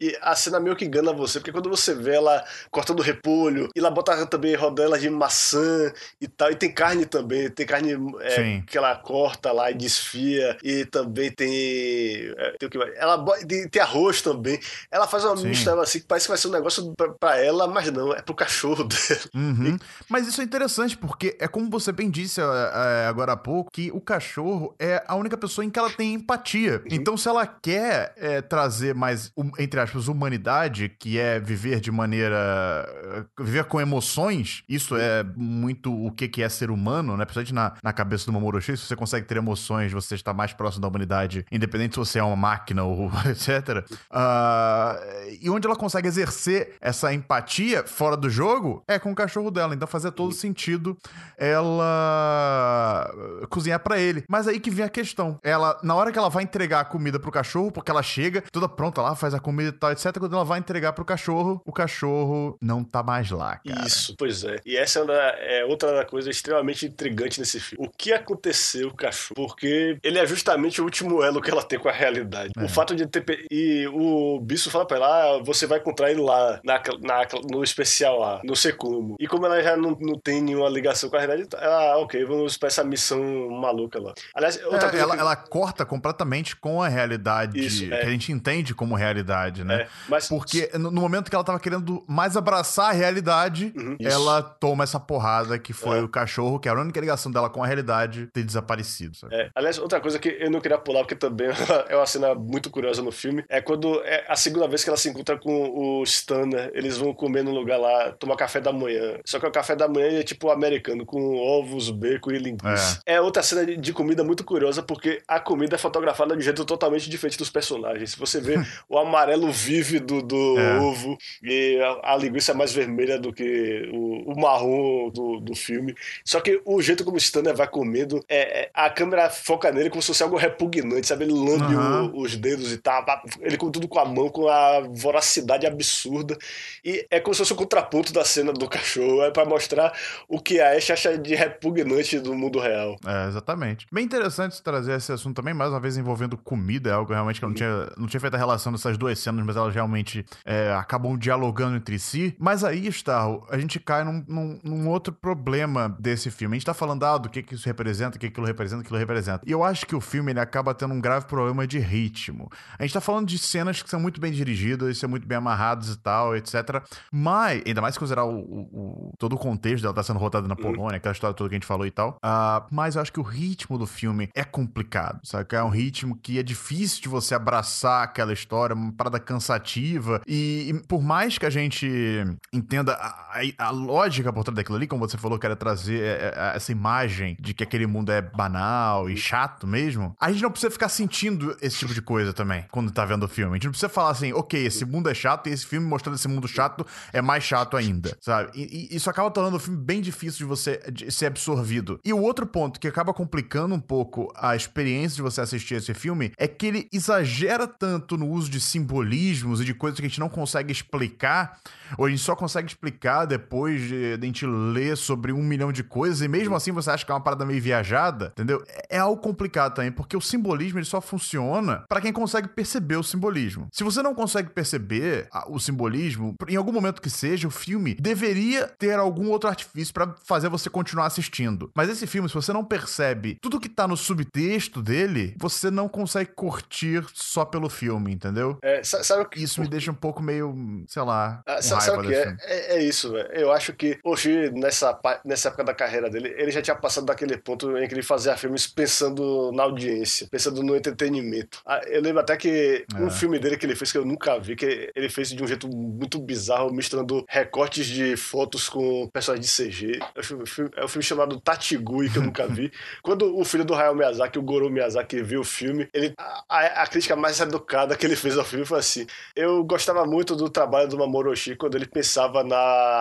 E, e, a cena meio que engana você, porque quando você vê ela cortando repolho, e ela bota também rodelas de maçã e tal, e tem carne também, tem carne é, que ela corta lá e desfia, e também tem. É, tem o que Ela tem, tem arroz também. Ela faz uma Sim. mistura assim que parece que vai ser um negócio pra, pra ela, mas não, é pro cachorro dela. Uhum. E... Mas isso é interessante, porque é como você bem disse é, é, agora há pouco, que o cachorro é a única pessoa em que ela tem empatia. Então, se ela quer é, trazer mais, entre aspas, humanidade, que é viver de maneira. viver com emoções, isso é muito o que é ser humano, né? Principalmente na, na cabeça do Mamoroshi, se você consegue ter emoções, você está mais próximo da humanidade, independente se você é uma máquina ou etc. Uh, ah, e onde ela consegue exercer essa empatia fora do jogo é com o cachorro dela. Então fazia todo sentido ela cozinhar para ele. Mas aí que vem a questão. Ela, na hora que ela vai entregar a comida pro cachorro, porque ela chega toda pronta lá, faz a comida e tal, etc. Quando ela vai entregar pro cachorro, o cachorro não tá mais lá, cara. Isso, pois é. E essa é, é outra coisa extremamente intrigante nesse filme. O que aconteceu com o cachorro? Porque ele é justamente o último elo que ela tem com a realidade. É. O fato de ter. E o Bispo fala pra ela: ah, você vai encontrar ele lá, na, na, no especial lá, não sei como. E como ela já não, não tem nenhuma ligação com a realidade, ela, ah, ok, vamos pra essa missão maluca lá. Aliás, outra é, coisa. Ela, que... ela, corta completamente com a realidade Isso, é. que a gente entende como realidade, né? É, mas... Porque no momento que ela tava querendo mais abraçar a realidade, uhum, ela toma essa porrada que foi é. o cachorro, que era a única ligação dela com a realidade, ter desaparecido. Sabe? É. Aliás, outra coisa que eu não queria pular, porque também é uma cena muito curiosa no filme, é quando é a segunda vez que ela se encontra com o Stanner, eles vão comer num lugar lá, tomar café da manhã. Só que o café da manhã é tipo americano, com ovos, bacon e linguiça. É, é outra cena de, comida muito curiosa, porque a comida é fotografada de um jeito totalmente diferente dos personagens. Você vê o amarelo vívido do é. ovo e a, a, linguiça é mais vermelha do que o, o marrom do, do filme. Só que o jeito como o Stanner vai comendo, é, é, a câmera foca nele como se fosse algo repugnante, sabe? Ele lambe uhum. o, os dedos e tal, ele com tudo com a mão, com a voracidade absurda. E é como se fosse o contraponto da cena do cachorro, é para mostrar o que a Ash acha de repugnante do mundo real. É, exatamente. Bem interessante trazer esse assunto também, mais uma vez envolvendo comida, é algo realmente que eu não tinha, não tinha feito a relação dessas duas cenas, mas elas realmente é, acabam dialogando entre si. Mas aí, Starro, a gente cai num, num, num, outro problema desse filme. A gente tá falando ah, do que, que isso representa, o que aquilo representa, o que aquilo representa. E eu acho que o filme ele acaba tendo um grave problema de ritmo. A gente tá falando de cenas que são muito bem dirigidas, são muito bem amarradas e tal, etc. Mas, ainda mais considerar o, o, o, todo o contexto dela tá sendo rodada na uhum. Polônia, aquela história toda que a gente falou e tal. Mas eu acho que o ritmo do filme é complicado, sabe? É um ritmo que é difícil de você abraçar aquela história, uma parada cansativa. E, e por mais que a gente entenda a, a, a lógica por trás daquilo ali, como você falou, que era trazer é, é, essa imagem de que aquele mundo é banal e chato mesmo, a gente não precisa ficar sentindo esse tipo de coisa também quando tá vendo o filme. A gente não precisa falar assim, ok, esse mundo é chato e esse filme mostrando esse mundo chato é mais chato ainda, sabe? E, e isso acaba tornando o filme bem difícil de você de ser absorvido. E o outro ponto que acaba complicando um pouco a experiência de você assistir esse filme é que ele exagera tanto no uso de simbolismos e de coisas que a gente não consegue explicar, ou ou a gente só consegue explicar depois de, de a gente ler sobre um milhão de coisas, e mesmo assim você acha que é uma parada meio viajada, entendeu? É, é algo complicado também, porque o simbolismo ele só funciona para quem consegue perceber o simbolismo. Se você não consegue perceber o simbolismo, em algum momento que seja, o filme deveria ter algum outro artifício para fazer você continuar assistindo. Mas esse filme, se você não percebe tudo que tá no subtexto dele, você não consegue curtir só pelo filme, entendeu? É, sabe o que... Isso me deixa um pouco meio, sei lá. Ah, sabe, sabe o que é? é? é? isso, velho. Eu acho que Xi, nessa, nessa época da carreira dele, ele já tinha passado daquele ponto em que ele fazia filmes pensando na audiência, pensando no entretenimento. Ah, eu lembro até que é. um filme dele que ele fez que eu nunca vi, que ele fez de um jeito muito bizarro, misturando recortes de fotos com personagens de CG. É um filme, é um filme chamado Tatigui, que eu nunca vi. Quando o filho do Hayao Miyazaki, o Goro Miyazaki, viu o filme, ele, a, a, crítica mais educada que ele fez ao filme foi assim: Eu gostava muito do trabalho do Mamoru Oshii quando ele pensava na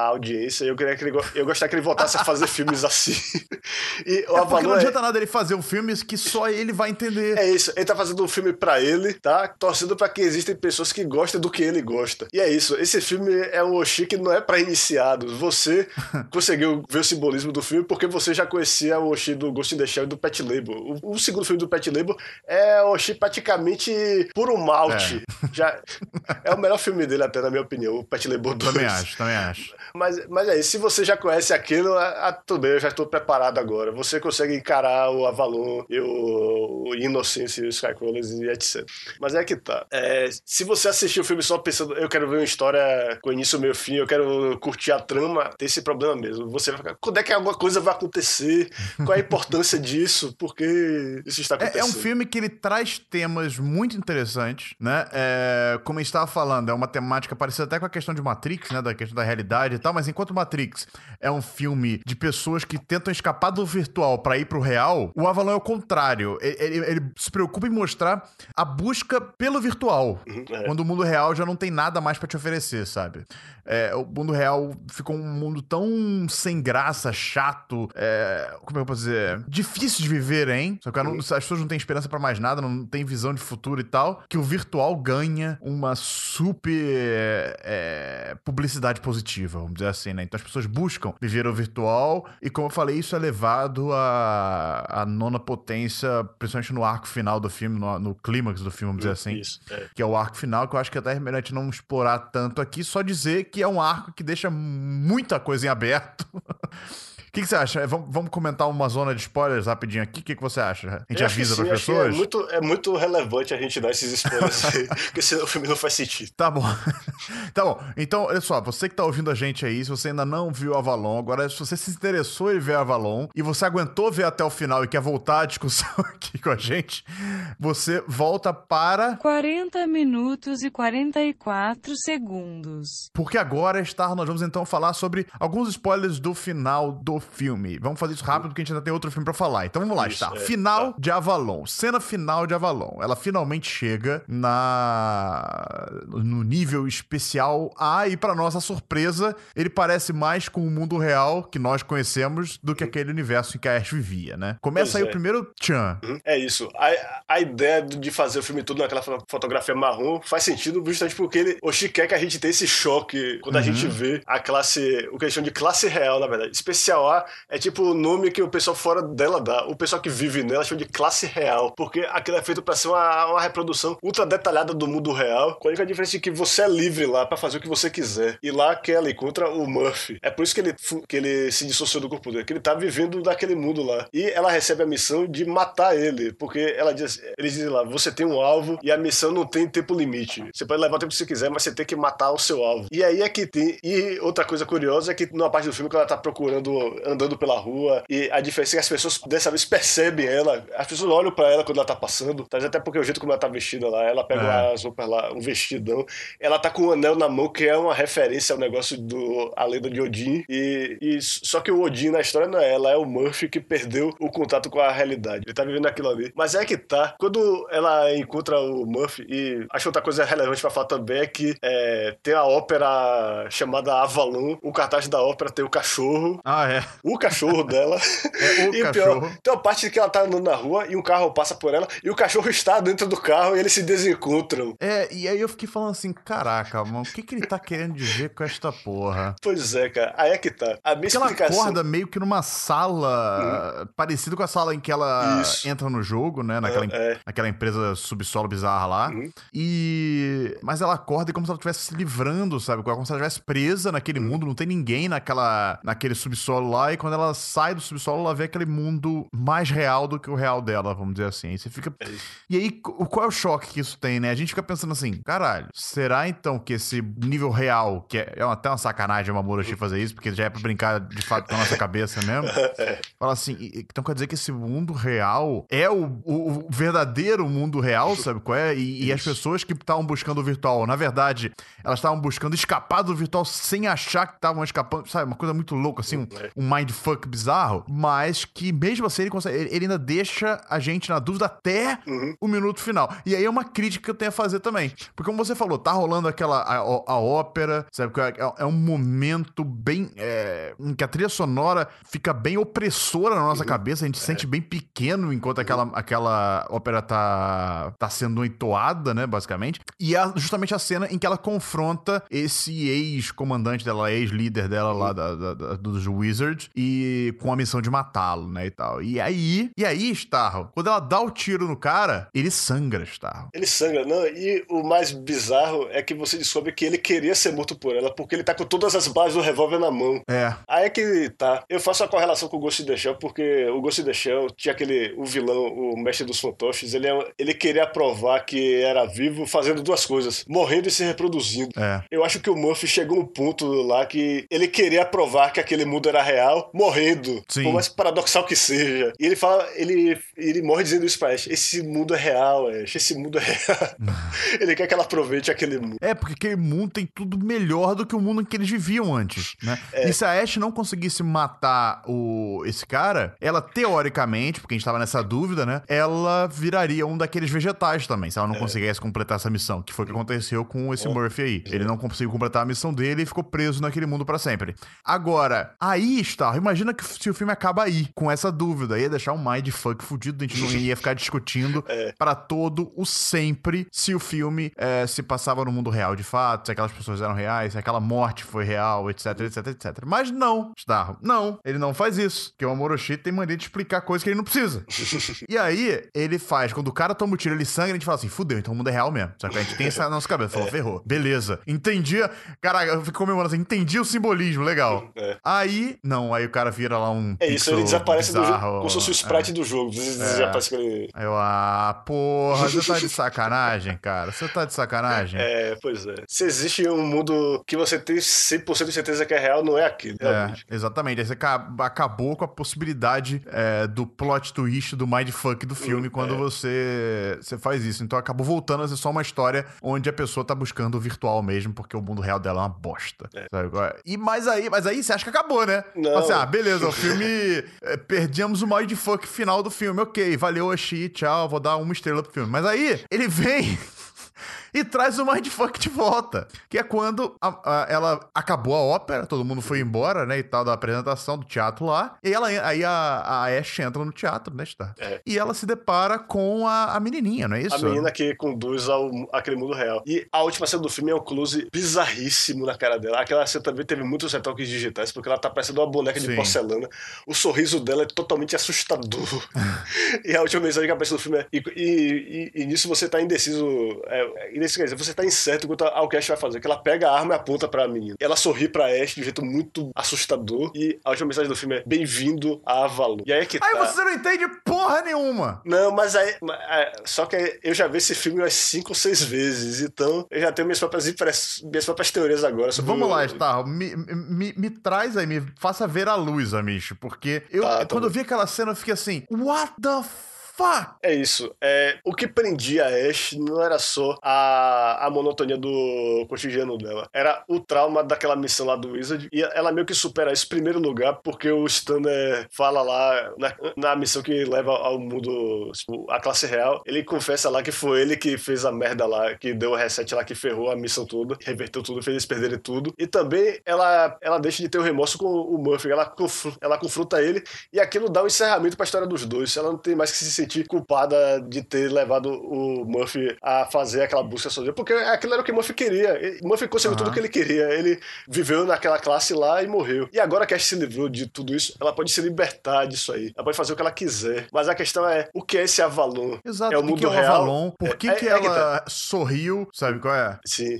audiência. Eu queria que ele, eu gostaria que ele voltasse a fazer filmes assim. e o é porque não adianta é... nada ele fazer um filme que só ele vai entender. É isso. Ele tá fazendo um filme para ele, tá? Torcendo para que existem pessoas que gostem do que ele gosta. E é isso. Esse filme é um Oshii que não é para iniciados. Você conseguiu ver o simbolismo do filme porque você já conhecia o Oshii do Ghost in the Shell e do Pet Label. O, o segundo filme do Pet Label é o Oshii praticamente puro malte. É. Já, é o melhor filme dele até, na minha opinião, o Pet Label 2. Também acho, também acho. Mas, mas é isso. Se você já conhece aquilo, ah, tudo bem, eu já estou preparado agora. Você consegue encarar o Avalon e o, o Innocence e o Skycrawlers e etc. Mas é que tá. É, se você assistir o filme só pensando, eu quero ver uma história com início, meio fim, eu quero curtir a trama, tem esse problema mesmo. Você vai ficar, quando é que alguma coisa vai acontecer? Qual é a importância disso? Por que isso está acontecendo? É, é um filme que ele traz temas muito interessantes, né? É, como a gente estava falando, é uma temática parecida até com a questão de Matrix, né? Da questão da realidade e tal, mas enquanto Matrix é um filme de pessoas que tentam escapar do virtual para ir pro real, o Avalon é o contrário. Ele, ele, ele, se preocupa em mostrar a busca pelo virtual, uhum, é. quando o mundo real já não tem nada mais para te oferecer, sabe? É, o mundo real ficou um mundo tão sem graça, chato, é, como é que eu posso dizer? Difícil de viver, hein? Só que não, as pessoas não têm esperança para mais nada, não tem visão de futuro e tal, que o virtual ganha uma super é, publicidade positiva, vamos dizer assim, né? Então as pessoas buscam viver o virtual e, como eu falei, isso é levado à, à nona potência, principalmente no arco final do filme, no, no clímax do filme, vamos dizer assim. Isso, é. Que é o arco final, que eu acho que é até é melhor a gente não explorar tanto aqui, só dizer que é um arco que deixa muita coisa em aberto. que, que você acha? Vamos, vamos comentar uma zona de spoilers rapidinho aqui. O que, que você acha? A gente avisa para as é pessoas? É muito, é muito relevante a gente dar esses spoilers porque senão o filme não faz sentido. Tá bom. tá bom. Então, olha só, você que tá ouvindo a gente aí, se você ainda não viu Avalon, agora se você se interessou em ver Avalon e você aguentou ver até o final e quer voltar à discussão aqui com a gente, você volta para 40 minutos e 44 segundos. Porque agora, Star, nós vamos então falar sobre alguns spoilers do final do filme. Vamos fazer isso rápido porque a gente ainda tem outro filme para falar. Então vamos lá, isso, está. É, final tá. de Avalon. Cena final de Avalon. Ela finalmente chega na no nível especial A e para nossa surpresa, ele parece mais com o mundo real que nós conhecemos do que aquele universo em que a Ash vivia, né? Começa pois aí é. o primeiro Chan. Uhum. É isso. A, a ideia de fazer o filme tudo naquela fotografia marrom faz sentido justamente porque ele, o quer que a gente tenha esse choque quando uhum. a gente vê a classe, o que eles chamam de classe real, na verdade. Especial A é tipo o nome que o pessoal fora dela dá. O pessoal que vive nela chama de classe real, porque aquilo é feito para ser uma, uma reprodução ultra detalhada do mundo real, com a única diferença de que você é livre lá para fazer o que você quiser. E lá que ela encontra o Murphy. É por isso que ele, que ele se dissociou do corpo dele, que ele tá vivendo daquele mundo lá. E ela recebe a missão de matar ele, porque ela diz, eles dizem lá, você tem um alvo e a missão não tem tempo limite. Você pode levar o tempo que você quiser, mas você tem que matar o seu alvo. E aí é que tem. E outra coisa curiosa é que numa parte do filme que ela tá procurando andando pela rua e a diferença é que as pessoas dessa vez percebem ela, as pessoas olham para ela quando ela tá passando, tá? até porque o jeito como ela tá vestida lá, ela pega é. as roupas lá, um vestidão, ela tá com um anel na mão que é uma referência ao negócio do a lenda de Odin e, e só que o Odin na história não é ela, é o Murphy que perdeu o contato com a realidade. Ele tá vivendo aquilo ali. Mas é que tá, quando ela encontra o Murphy, e acho outra coisa relevante pra falar também é que é, tem a ópera chamada Avalon, o cartaz da ópera tem o cachorro, Ah, é. O cachorro dela. É o e cachorro. pior, tem uma parte que ela tá andando na rua e um carro passa por ela e o cachorro está dentro do carro e eles se desencontram. É, e aí eu fiquei falando assim, caraca, mano, o que, que ele tá querendo dizer com esta porra? Pois é, cara. Aí é que tá. A minha Porque ela explicação. acorda meio que numa sala parecida com a sala em que ela Isso. entra no jogo, né? Naquela, É, é. naquela empresa subsolo bizarra lá. Uhum. E. Mas ela acorda como se ela estivesse se livrando, sabe? Como se ela estivesse presa naquele Uhum. mundo, não tem ninguém naquela, naquele subsolo lá. E quando ela sai do subsolo, ela vê aquele mundo mais real do que o real dela, vamos dizer assim. Aí você fica. É. E aí, qual é o choque que isso tem, né? A gente fica pensando assim, caralho, será então que esse nível real, que é, é até uma sacanagem uma Moroshi fazer isso, porque já é pra brincar de fato com a nossa cabeça mesmo. Fala assim, e- então quer dizer que esse mundo real é o, o- o verdadeiro mundo real, sabe qual é? E, e as pessoas que estavam buscando o virtual, na verdade, elas estavam buscando escapar do virtual sem achar que estavam escapando, sabe? Uma coisa muito louca, assim, um, É. um mindfuck bizarro, mas que mesmo assim ele, consegue, ele- ainda deixa a gente na dúvida até Uhum. o minuto final. E aí é uma crítica que eu tenho a fazer também. Porque como você falou, tá rolando aquela a, a ópera, sabe? que É, é um momento bem. é, em que a trilha sonora fica bem opressora na nossa cabeça, a gente se sente bem pequeno enquanto aquela, aquela ópera tá, tá sendo entoada, né? Basicamente. E é justamente a cena em que ela confronta esse ex-comandante dela, ex-líder dela lá da, da- da- dos Wizards, e com a missão de matá-lo, né? E tal. E aí, e aí, Starro, quando ela dá o tiro no cara, ele sangra, Starro. Ele sangra, não. E o mais bizarro é que você descobre que ele queria ser morto por ela, porque ele tá com todas as balas do revólver na mão. É. Aí é que tá. Eu faço a correlação com o Ghost in the Shell, porque o Ghost in the Shell tinha aquele. O vilão, o mestre dos fantoches, ele, é- ele queria provar que era vivo fazendo duas coisas: morrendo e se reproduzindo. É. Eu acho que o Murphy chegou um ponto lá que ele queria provar que aquele mundo era real, morrendo. Sim. Por mais paradoxal que seja. E ele fala, ele, ele morre dizendo isso pra Ash: esse mundo é real, Ash, esse mundo é real. ele quer que ela aproveite aquele mundo. É, porque aquele mundo tem tudo melhor do que o mundo em que eles viviam antes, né? E se a Ash não conseguisse matar o, esse cara, ela, teoricamente, porque a gente tava nessa dúvida, né? Ela viraria um daqueles vegetais também, se ela não conseguisse completar essa missão, que foi o que aconteceu com esse Murphy aí. Ele não conseguiu completar a missão dele e ficou preso naquele mundo pra sempre. Agora, aí, Star, imagina que se o filme acaba aí, com essa dúvida, ia deixar um mindfuck fudido, a gente não ia ficar discutindo para todo o sempre se o filme eh, se passava no mundo real de fato, se aquelas pessoas eram reais, se aquela morte foi real, etc, etc, etc. Mas não, Starro, não, ele não faz isso, porque o Amoroshi tem mania de explicar coisas que ele não precisa. e aí, ele faz, quando o cara toma o tiro, ele sangra, a gente fala assim, fudeu, então o mundo é real mesmo. Só que a gente tem isso na nossa cabeça, falou, ferrou, beleza, entendi, caraca, eu fico comemorando assim, entendi o simbolismo, legal. É. Aí, não, aí o cara vira lá um É isso, ele desaparece do jogo, bizarro, como se fosse o sprite do jogo. Desaparece aquele. Aí eu, ah, porra, você tá de sacanagem, cara. Você tá de sacanagem. É, pois é. Se existe um mundo que você tem 100% de certeza que é real, não é aquele. É, exatamente. Aí você ca- acabou com a possibilidade é, do plot twist, do mindfuck do filme quando você, você faz isso. Então acabou voltando a ser só uma história onde a pessoa tá buscando o virtual mesmo, porque o mundo real dela é uma bosta. É? E mas aí, mas aí você acha que acabou, né? Não. Fala Assim, ah, beleza, o filme. é, perdemos o mindfuck final do filme. Ok, valeu, Oxi, tchau, vou dar uma estrela pro filme. Mas aí, ele vem. E traz o Mindfuck de volta. Que é quando a- a- ela acabou a ópera, todo mundo foi embora, né, e tal, da apresentação do teatro lá. E ela, aí a, a Ash entra no teatro, né, está? É. E ela se depara com a, a menininha, não é isso? A menina que conduz ao aquele mundo real. E a última cena do filme é um close bizarríssimo na cara dela. Aquela cena também teve muitos retoques digitais, porque ela tá parecendo uma boneca de Sim. porcelana. O sorriso dela é totalmente assustador. e a última mensagem que aparece no filme é. E, e- e- e nisso você tá indeciso. É, quer dizer, você tá incerto quanto ao que a Ash vai fazer. Que ela pega a arma e aponta pra menina. Ela sorri pra Ash de um jeito muito assustador. E a última mensagem do filme é: Bem-vindo a Avalon. E aí é que Aí tá. você não entende porra nenhuma. Não, mas aí. é, Só que eu já vi esse filme umas cinco ou seis vezes, então eu já tenho minhas próprias, impress... minhas próprias teorias agora sobre Vamos o- lá, Star. Me, me, me traz aí, me faça ver a luz, Amish. Porque eu, Tá, tá quando bom. eu vi aquela cena, eu fiquei assim, what the fuck? É isso. É, o que prendia a Ash não era só a, a monotonia do cotidiano dela. Era o trauma daquela missão lá do Wizard. E ela meio que supera isso em primeiro lugar, porque o Stanner fala lá na, na missão que leva ao mundo, tipo, a classe real. Ele confessa lá que foi ele que fez a merda lá, que deu o reset lá, que ferrou a missão toda, reverteu tudo, fez eles perderem tudo. E também ela, ela deixa de ter o remorso com o Murphy. Ela, ela confronta ele e aquilo dá um encerramento pra história dos dois. Ela não tem mais que se sentir culpada de ter levado o Murphy a fazer aquela busca sozinha, porque aquilo era o que o Murphy queria. O Murphy conseguiu uhum. tudo o que ele queria. Ele viveu naquela classe lá e morreu. E agora que a Ash se livrou de tudo isso, ela pode se libertar disso aí. Ela pode fazer o que ela quiser. Mas a questão é, o que é esse Avalon? Exato. É o mundo que é o real? Avalon? Por que, é, que é, ela que tá. sorriu? Sabe qual é? Sim.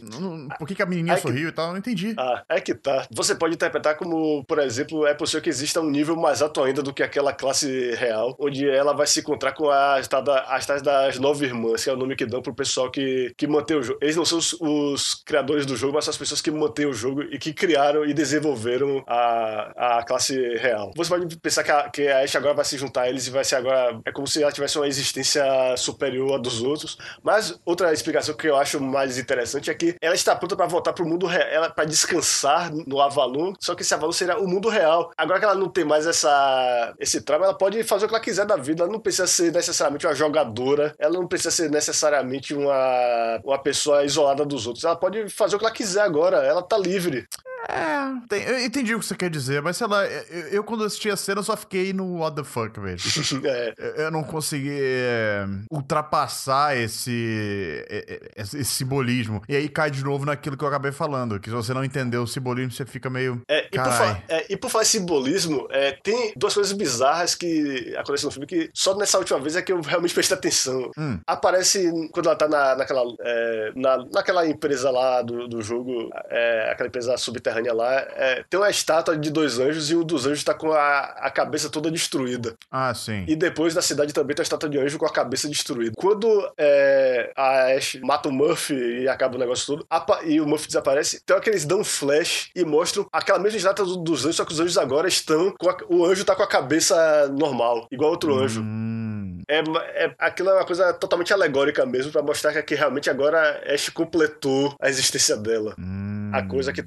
Por que, que a menininha sorriu e tal? Não entendi. Ah, é que tá. Você pode interpretar como, por exemplo, é possível que exista um nível mais alto ainda do que aquela classe real, onde ela vai se encontrar com as, as tais das nove irmãs, que é o nome que dão pro pessoal que, que mantém o jogo. Eles não são os, os criadores do jogo, mas são as pessoas que mantêm o jogo e que criaram e desenvolveram a, a classe real. Você pode pensar que a, que a Ashe agora vai se juntar a eles e vai ser agora. É como se ela tivesse uma existência superior à dos outros. Mas outra explicação que eu acho mais interessante é que ela está pronta para voltar pro mundo real, para descansar no Avalon, só que esse Avalon seria o mundo real. Agora que ela não tem mais essa, esse trauma, ela pode fazer o que ela quiser da vida. Ela não precisa ser necessariamente uma jogadora, ela não precisa ser necessariamente uma, uma pessoa isolada dos outros. Ela pode fazer o que ela quiser agora, ela tá livre. É, tem, eu entendi o que você quer dizer, mas sei lá, eu, eu quando assisti a cena só fiquei no what the fuck, velho. é. Eu não consegui é, ultrapassar esse, esse, esse, simbolismo. E aí cai de novo naquilo que eu acabei falando, que se você não entendeu o simbolismo, você fica meio. É, e, por falar, é, e por falar em simbolismo, é, tem duas coisas bizarras que acontecem no filme que só nessa última vez é que eu realmente prestei atenção. Hum. Aparece quando ela tá na, naquela, é, na, naquela empresa lá do, do jogo, aquela empresa subterrânea subterrânea lá, é, tem uma estátua de dois anjos e um dos anjos tá com a, a cabeça toda destruída. Ah, sim. E depois na cidade também tem a estátua de anjo com a cabeça destruída. Quando é, a Ash mata o Murphy e acaba o negócio todo, e o Murphy desaparece, tem que eles dão um flash e mostram aquela mesma estátua dos anjos, só que os anjos agora estão com a, o anjo tá com a cabeça normal, igual outro hum. anjo. É, é, aquilo é uma coisa totalmente alegórica mesmo, para mostrar que, que realmente agora Ash completou a existência dela. Hum. A coisa que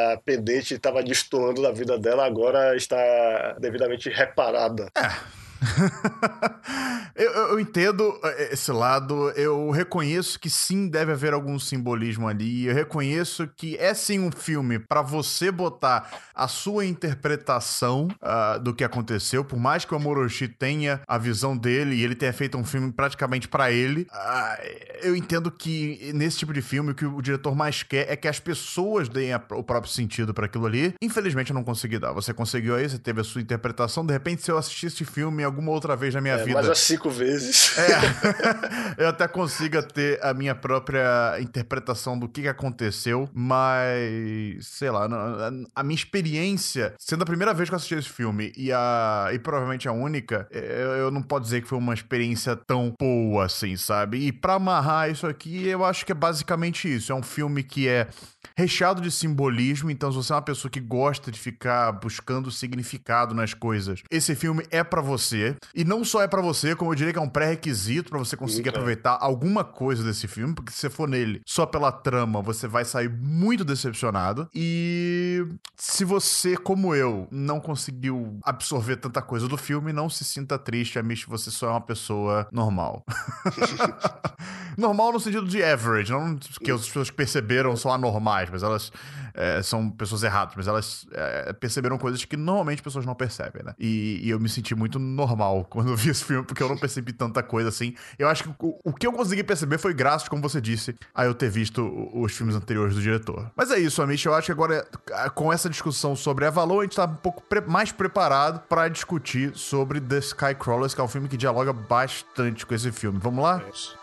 estava pendente, estava destoando da vida dela, agora está devidamente reparada. É. eu, eu, entendo eh, esse lado, eu reconheço que sim deve haver algum simbolismo ali, eu reconheço que é sim um filme para você botar a sua interpretação uh, do que aconteceu, por mais que o Amoroshi tenha a visão dele e ele tenha feito um filme praticamente para ele, uh, eu entendo que nesse tipo de filme o que o diretor mais quer é que as pessoas deem a, o próprio sentido para aquilo ali. Infelizmente eu não consegui dar. Você conseguiu aí, você teve a sua interpretação. De repente, se eu assistisse filme alguma outra vez na minha é, vida. Mais umas cinco vezes. É, eu até consiga ter a minha própria interpretação do que, aconteceu, mas sei lá, a minha experiência, sendo a primeira vez que eu assisti esse filme e, a, e provavelmente a única, eu, eu não posso dizer que foi uma experiência tão boa assim, sabe? E pra amarrar isso aqui, eu acho que é basicamente isso. É um filme que é recheado de simbolismo, então se você é uma pessoa que gosta de ficar buscando significado nas coisas, esse filme é para você. E não só é para você, como eu diria que é um pré-requisito para você conseguir Eita. aproveitar alguma coisa desse filme, porque se você for nele só pela trama, você vai sair muito decepcionado. E se você, como eu, não conseguiu absorver tanta coisa do filme, não se sinta triste, amigo, você só é uma pessoa normal. normal no sentido de average, não que as pessoas que perceberam são anormais, mas elas é, são pessoas erradas, mas elas é, perceberam coisas que normalmente pessoas não percebem, né? E, e, eu me senti muito normal quando eu vi esse filme, porque eu não percebi tanta coisa assim. Eu acho que o, o que eu consegui perceber foi graças, como você disse, a eu ter visto os filmes anteriores do diretor. Mas é isso, Amish, eu acho que agora, com essa discussão sobre Avalon, a gente tá um pouco pre mais preparado para discutir sobre The Skycrawlers, que é um filme que dialoga bastante com esse filme. Vamos lá? É isso.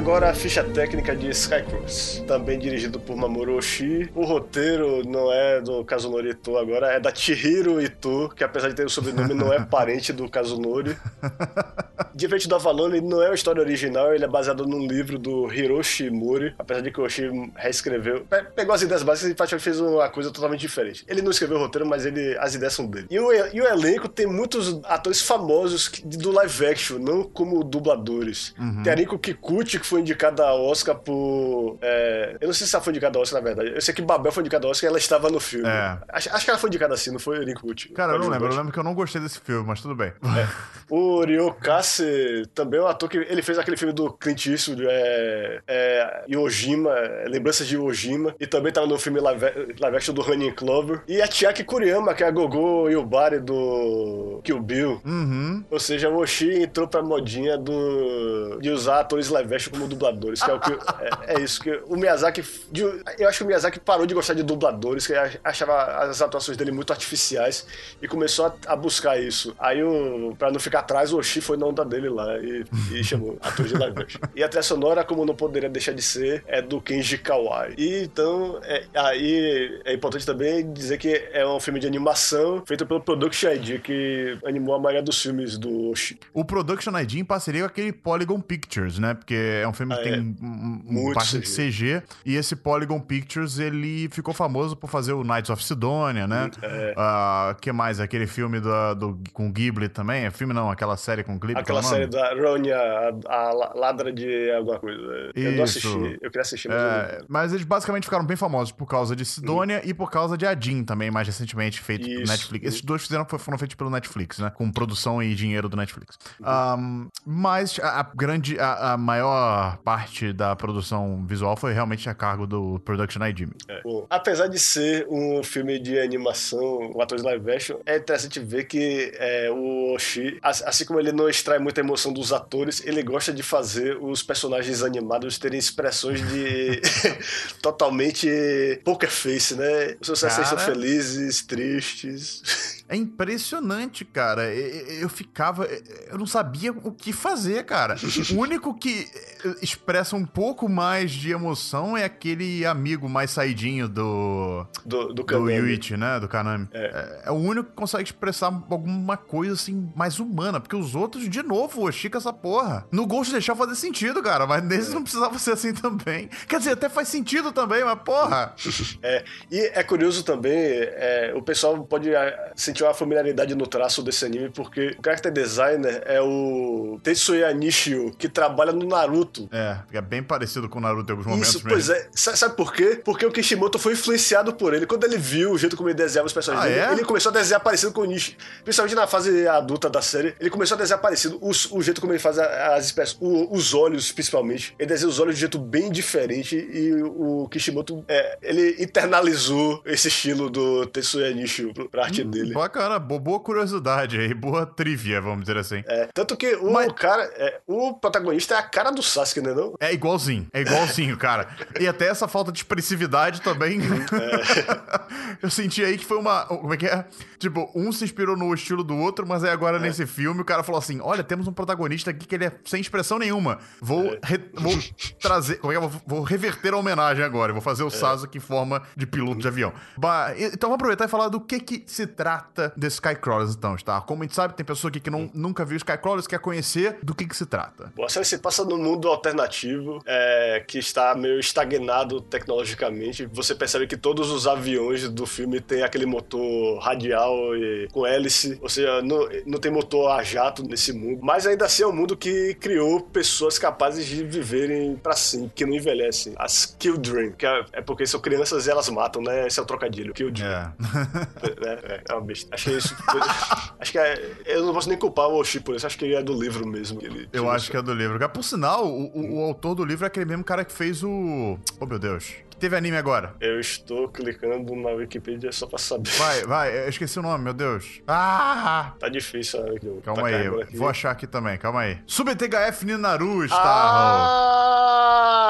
Agora a ficha técnica de Skycross, também dirigido por Mamoru Oshii. O roteiro não é do Kazunori Ito agora, é da Chihiro Ito, que apesar de ter o sobrenome não é parente do Kazunori. Diferente do Avalon, ele não é uma história original, ele é baseado num livro do Hiroshi Mori, apesar de que o Oshii reescreveu. Pe- Pegou as ideias básicas e fez uma coisa totalmente diferente. Ele não escreveu o roteiro, mas ele, as ideias são dele. E o, e o elenco tem muitos atores famosos que- do live action, não como dubladores. Tem a Rico Kikuchi, que foi indicada a Oscar por. é, eu não sei se ela foi indicada a Oscar, na verdade. Eu sei que Babel foi indicada a Oscar e ela estava no filme. É. Acho, acho que ela foi indicada assim, não foi Rico Kikuchi? Cara, eu não lembro. Eu lembro que eu não gostei desse filme, mas tudo bem. O Ryokase também é um ator que ele fez aquele filme do Clint Eastwood, é, é, Yojima, é, Lembranças de Yojima, e também tava no filme live, live action do Honey Clover. E a Chiaki Kuriyama, que é a Gogo Yubari do Kill Bill. Uhum. Ou seja, o Oshi entrou pra modinha do, de usar atores live action como dubladores, que é o que... É, é isso, que o Miyazaki... de- eu acho que o Miyazaki parou de gostar de dubladores, que achava as atuações dele muito artificiais, e começou a, a buscar isso. Aí, o, pra não ficar atrás, o Oshi foi na onda dele lá e, e chamou atores de live action. E a trilha sonora, como não poderia deixar de ser, é do Kenji Kawai. E então, é, aí é importante também dizer que é um filme de animação feito pelo Production ID, que animou a maioria dos filmes do Oshi. O Production ID em parceria com aquele Polygon Pictures, né? Porque é um filme Ah, que é. tem um, um parte de CG. E esse Polygon Pictures, ele ficou famoso por fazer o Knights of Sidonia, né? É. Ah, que mais? Aquele filme do, do- com Ghibli também? É filme não, aquela série com Ghibli. Aquela série da Ronya, a, a la- ladra de alguma coisa. Eu não Isso. assisti, eu queria assistir, mas eu É, mas eles basicamente ficaram bem famosos por causa de Sidonia e por causa de Adin também, mais recentemente, feito pelo Isso. Netflix. Esses dois fizeram, foram feitos pelo Netflix, né? Com produção e dinheiro do Netflix. Ahm, mas a, a grande, a, a maior parte da produção visual foi realmente a cargo do Production ID. É. Bom, apesar de ser um filme de animação, o ator de live action, é interessante ver que é, o Oshi, as- assim como ele não extrai muita emoção dos atores, ele gosta de fazer os personagens animados terem expressões de totalmente poker face, né? Os seus Cara. felizes, tristes. É impressionante, cara. Eu ficava. Eu não sabia o que fazer, cara. O único que eh, expressa um pouco mais de emoção é aquele amigo mais saidinho do. Do, do Do. Yuichi, né? Do Kanami. É. é o único que consegue expressar alguma coisa assim mais humana. Porque os outros, de novo, o Chica essa porra. No Ghost deixar fazer sentido, cara. Mas nesse não precisava ser assim também. Quer dizer, até faz sentido também, mas porra. É, e é curioso também, é, o pessoal pode ah, sentir uma familiaridade no traço desse anime, porque o character designer é o Tetsuya Nishio, que trabalha no Naruto. É, é bem parecido com o Naruto em alguns momentos Isso, pois mesmo. é. Sa- Sabe por quê? Porque o Kishimoto foi influenciado por ele. Quando ele viu o jeito como ele desenhava os personagens Ah, dele, é? ele começou a desenhar parecido com o Nishi. Principalmente na fase adulta da série, ele começou a desenhar parecido. Os- O, jeito como ele faz as espécies, o- os olhos, principalmente. Ele desenha os olhos de um jeito bem diferente e o Kishimoto, é, ele internalizou esse estilo do Tetsuya Nishio pra arte dele. Bacana, bo- boa curiosidade aí, boa trivia, vamos dizer assim. É, tanto que o Mas- cara, é, o protagonista é a cara do Sasuke, né não? É igualzinho, é igualzinho, cara. E até essa falta de expressividade também. Eu senti aí que foi uma. Como é que é? Tipo, um se inspirou no estilo do outro, mas aí agora nesse filme o cara falou assim: olha, temos um protagonista aqui que ele é sem expressão nenhuma. Vou, re- vou trazer. Como é que é? Vou, reverter a homenagem agora. Vou fazer o Sasuke em forma de piloto de avião. Ba- e- então vamos aproveitar e falar do que que se trata de Skycrawlers, então, tá? Como a gente sabe, tem pessoa aqui que não, nunca viu Skycrawlers, quer conhecer do que que se trata. Bom, a série se passa num mundo alternativo é, que está meio estagnado tecnologicamente. Você percebe que todos os aviões do filme têm aquele motor radial e com hélice, ou seja, não, não tem motor a jato nesse mundo. Mas ainda assim é um mundo que criou pessoas capazes de viverem pra sempre, que não envelhecem. As Kill Dream, que é, é porque são crianças e elas matam, né? Esse é o trocadilho, Kill Dream. É. É, é, é. Acho que é isso. acho que é. Eu não posso nem culpar o Oshi por isso, acho que ele é do livro mesmo. ele Eu acho isso. que é do livro. Por sinal, o, o- o autor do livro é aquele mesmo cara que fez o. Oh, meu Deus. Que teve anime agora. Eu estou clicando na Wikipedia só pra saber. Vai, vai, eu esqueci o nome, meu Deus. Ah! Tá difícil, né? Calma tá aí, vou achar aqui também, calma aí. SubTHF Ninaru está.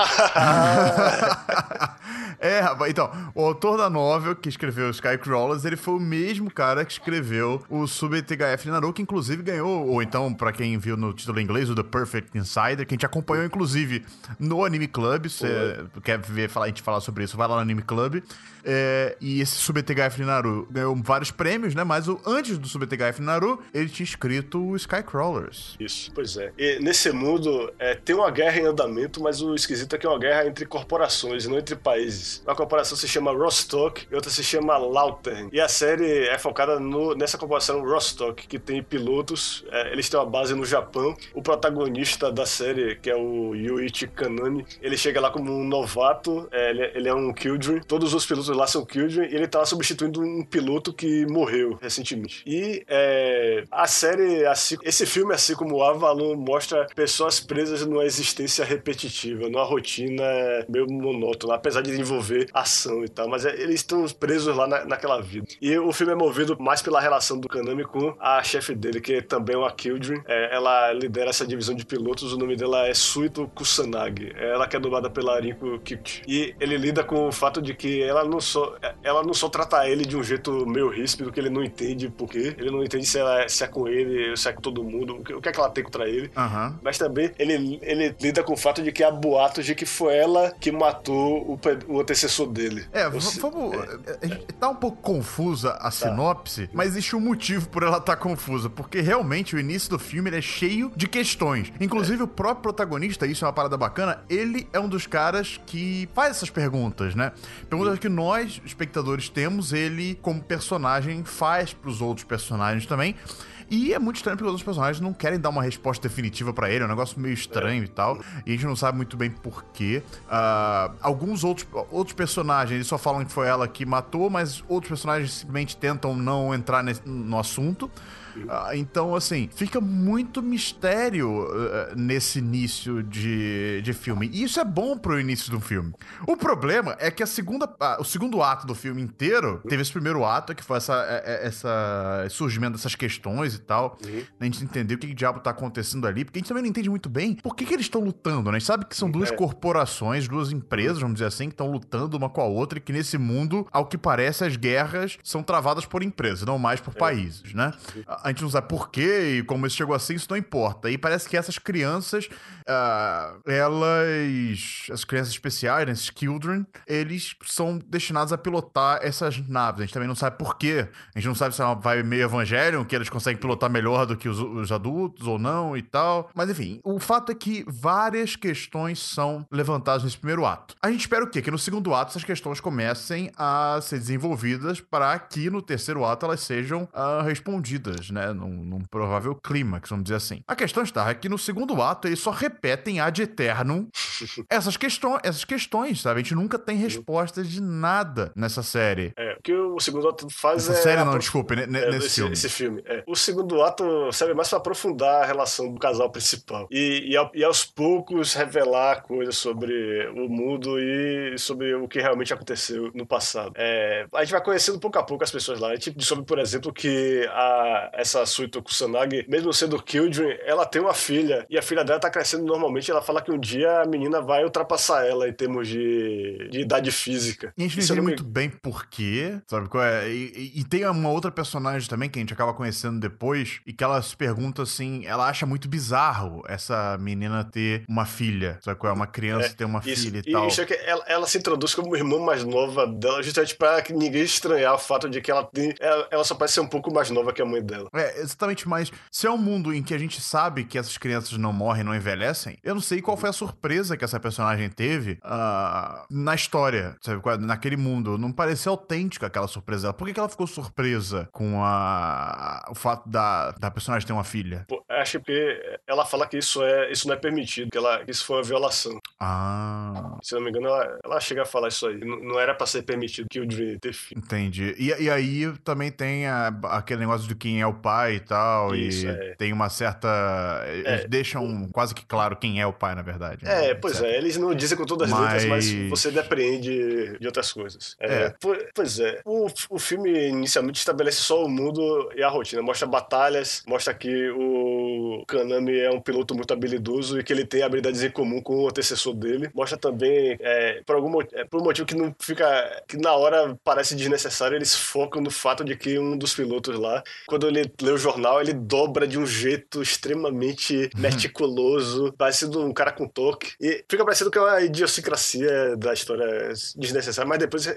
Ah! é, rapaz, então, o autor da novel que escreveu Skycrawlers, ele foi o mesmo cara que escreveu o SubTHF Naru, que inclusive ganhou, ou então, pra quem viu no título em inglês, o The Perfect Insider, que a gente acompanhou, inclusive, no Anime Club. Se você quer ver falar, a gente falar sobre isso, vai lá no Anime Club. É, e esse SubTHF Naru ganhou vários prêmios, né? Mas o, antes do SubTHF Naru, ele tinha escrito o Skycrawlers. Isso, pois é. E nesse mundo, é, tem uma guerra em andamento, mas o esquisito é que é uma guerra entre corporações, não entre países. Uma corporação se chama Rostock e outra se chama Lautern. E a série é focada no, nessa corporação Rostock, que tem pilotos, é, eles têm uma base no Japão. O protagonista da série, que é o Yuichi Kanami, ele chega lá como um novato, é, ele, ele, é um Kildren. Todos os pilotos lá são Kildren e ele tá substituindo um piloto que morreu recentemente. E é, a série, assim, esse filme, assim como Avalon, mostra pessoas presas numa existência repetitiva, numa rotina meio monótona, apesar de envolver ação e tal, mas é, eles estão presos lá na, naquela vida. E o filme é movido mais pela relação do Kanami com a chefe dele, que também é uma Kildren. É, ela lidera essa divisão de pilotos, o nome dela é Suito Kusanagi. Ela que é dublada pela Rinko Kichi. E ele lida com o fato de que ela não só, ela não só trata ele de um jeito meio ríspido, que ele não entende por quê. Ele não entende se, ela, se é com ele, se é com todo mundo, o que, o que é que ela tem contra ele. Aham. Mas também ele, ele lida com o fato de que há boatos de que foi ela que matou o, pe- o antecessor dele. É, Eu v- se- vamos. a gente Tá um pouco confusa a sinopse, mas existe um motivo por ela estar confusa. Porque realmente o início do filme é cheio de questões. Inclusive, o próprio protagonista, isso é uma parada bacana, ele é um dos caras que faz essas perguntas, né? Perguntas que nós, espectadores, temos, ele, como personagem, faz pros outros personagens também. E é muito estranho porque os outros personagens não querem dar uma resposta definitiva pra ele, é um negócio meio estranho e tal. E a gente não sabe muito bem porquê. alguns outros, outros personagens eles só falam que foi ela que matou, mas outros personagens simplesmente tentam não entrar nesse- no assunto. Ah, então, assim, fica muito mistério eh, nesse início de, de filme. E isso é bom pro início do filme. O problema é que a segunda, o segundo ato do filme inteiro teve esse primeiro ato, que foi essa, eh, eh, essa surgimento dessas questões e tal. A gente entender o que, que diabo tá acontecendo ali, porque a gente também não entende muito bem por que, que eles estão lutando, né? A gente sabe que são duas É. corporações, duas empresas, vamos dizer assim, que estão lutando uma com a outra e que nesse mundo, ao que parece, as guerras são travadas por empresas, não mais por países, né? A gente não sabe por quê e como isso chegou assim, isso não importa. E parece que essas crianças, ah, elas. As crianças especiais, né, esses children, eles são destinados a pilotar essas naves. A gente também não sabe por quê. A gente não sabe se é uma vibe meio Evangelion, que eles conseguem pilotar melhor do que os, os adultos ou não e tal. Mas enfim, o fato é que várias questões são levantadas nesse primeiro ato. A gente espera o quê? Que no segundo ato essas questões comecem a ser desenvolvidas para que no terceiro ato elas sejam ah, respondidas, né? Num, num provável clímax, vamos dizer assim. A questão está é que no segundo ato eles só repetem ad eternum essas, questões, essas questões, sabe? A gente nunca tem respostas de nada nessa série. É, o que o segundo ato faz Essa é. série não, desculpe, ne- ne- É, nesse esse, filme. esse filme. é. O segundo ato serve mais pra aprofundar a relação do casal principal. E, e, e aos poucos revelar coisas sobre o mundo e sobre o que realmente aconteceu no passado. É, a gente vai conhecendo pouco a pouco as pessoas lá. A gente descobre, por exemplo, que a, essa Suito Kusanagi, mesmo sendo Kildren, ela tem uma filha. E a filha dela tá crescendo normalmente. Ela fala que um dia a menina vai ultrapassar ela em termos de, de idade física. E a gente não entende muito bem por quê, sabe qual é? E, e- e tem uma outra personagem também que a gente acaba conhecendo depois e que ela se pergunta assim, ela acha muito bizarro essa menina ter uma filha, sabe qual é? Uma criança É, ter uma Isso, filha e, e tal. isso é que ela, ela se introduz como irmã mais nova dela, justamente para que ninguém estranhar o fato de que ela tem. Ela, ela só parece ser um pouco mais nova que a mãe dela. É, exatamente, mas se é um mundo em que a gente sabe que essas crianças não morrem, não envelhecem, eu não sei qual foi a surpresa que essa personagem teve ah, na história, sabe? é? Naquele mundo. Não pareceu autêntica aquela surpresa dela. Por que, que ela ficou surpresa com a, o fato da, da personagem ter uma filha? Pô, acho que ela fala que isso, é, isso não é permitido, que, ela, que isso foi uma violação. Ah, Se não me engano, ela, ela chega a falar isso aí. Não, não era pra ser permitido que o Dream ter filho. entendi. E, e aí também tem a- aquele negócio de quem é o pai e tal, Isso, e é. tem uma certa. Eles deixam quase que claro quem é o pai, na verdade. né? É, pois Pois é, eles não dizem com todas as Mas- letras, mas você depreende de outras coisas. É, É. po- Pois é, o, o filme inicialmente estabelece só o mundo e a rotina. Mostra batalhas, mostra que o Kanami é um piloto muito habilidoso e que ele tem habilidades em comum com o antecessor dele. Mostra também, é, por algum é, por um motivo que não fica. que na hora parece desnecessário, eles focam no fato de que um dos pilotos lá, quando ele lê o jornal, ele dobra de um jeito extremamente meticuloso, parecendo um cara com toque. E fica parecendo que é uma idiosincrasia da história desnecessária, mas depois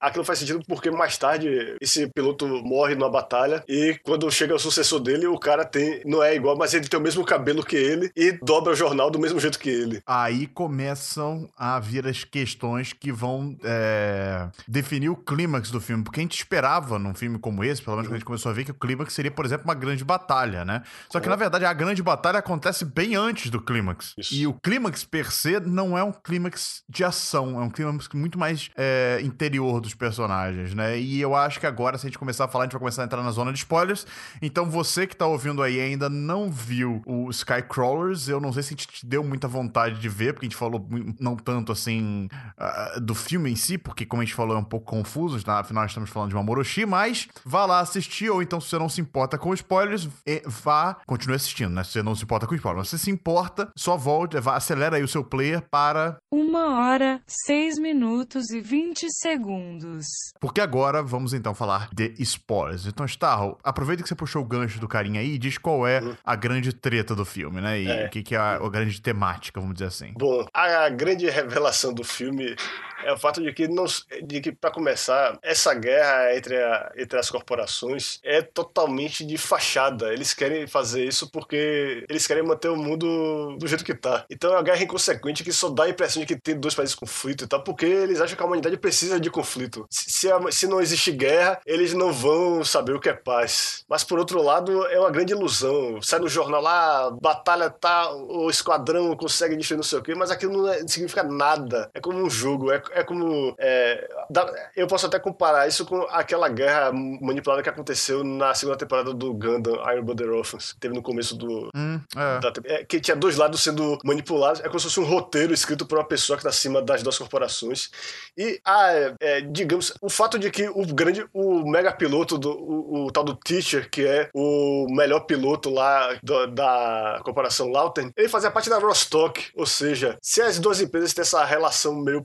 aquilo faz sentido porque mais tarde esse piloto morre numa batalha e quando chega o sucessor dele, o cara tem não é igual, mas ele tem o mesmo cabelo que ele e dobra o jornal do mesmo jeito que ele. Aí começam a vir as questões que vão é, definir o clímax do filme. Porque a gente esperava num filme como esse, pelo menos quando a gente começou a ver, que o clímax seria, por exemplo, uma grande batalha, né? Só que, na verdade, a grande batalha acontece bem antes do clímax. E o clímax, per se, não é um clímax de ação. É um clímax muito mais é, interior dos personagens, né? E eu acho que agora, se a gente começar a falar, a gente vai começar a entrar na zona de spoilers. Então, você que tá ouvindo aí ainda não viu o Skycrawlers, eu não sei se a gente te deu muita vontade de ver, porque a gente falou não tanto assim ah, do filme em si, porque como a gente falou é um pouco confuso, tá? afinal nós estamos falando de uma Moroshi, mas vá lá assistir, ou então se você não se importa com spoilers, vá, continue assistindo, né? Se você não se importa com spoilers, mas se se importa, só volte, vá, acelera aí o seu player para Uma hora, seis minutos e vinte segundos. Porque agora vamos então falar de spoilers. Então, Starro, aproveita que você puxou o gancho do carinha aí e diz qual é a grande treta do filme, né? E É. o que, que é a, a grande temática, vamos dizer assim. Bom, a grande revelação do filme é o fato de que, que para começar, essa guerra entre, a- entre as corporações é totalmente de fachada. Eles querem fazer isso porque eles querem manter o mundo do jeito que tá. Então é uma guerra inconsequente que só dá a impressão de que tem dois países em conflito e tal, porque eles acham que a humanidade precisa de conflito. Se, se, se não existe guerra, eles não vão saber o que é paz. Mas por outro lado, é uma grande ilusão. Sai no jornal lá, batalha tá, o esquadrão consegue destruir não sei o quê, mas aquilo não, é- não significa nada. É como um jogo, é, é como. é, eu posso até comparar isso com aquela guerra manipulada que aconteceu na segunda temporada do Gundam Iron Blooded Orphans, que teve no começo do, Hum, é. da é, que tinha dois lados sendo manipulados. É como se fosse um roteiro escrito por uma pessoa que está acima das duas corporações. E, ah, é, digamos, o fato de que o grande, o mega piloto, do, o, o tal do Teacher, que é o melhor piloto lá do- da corporação Lauten, ele fazia parte da Rostock. Ou seja, se as duas empresas têm essa relação meio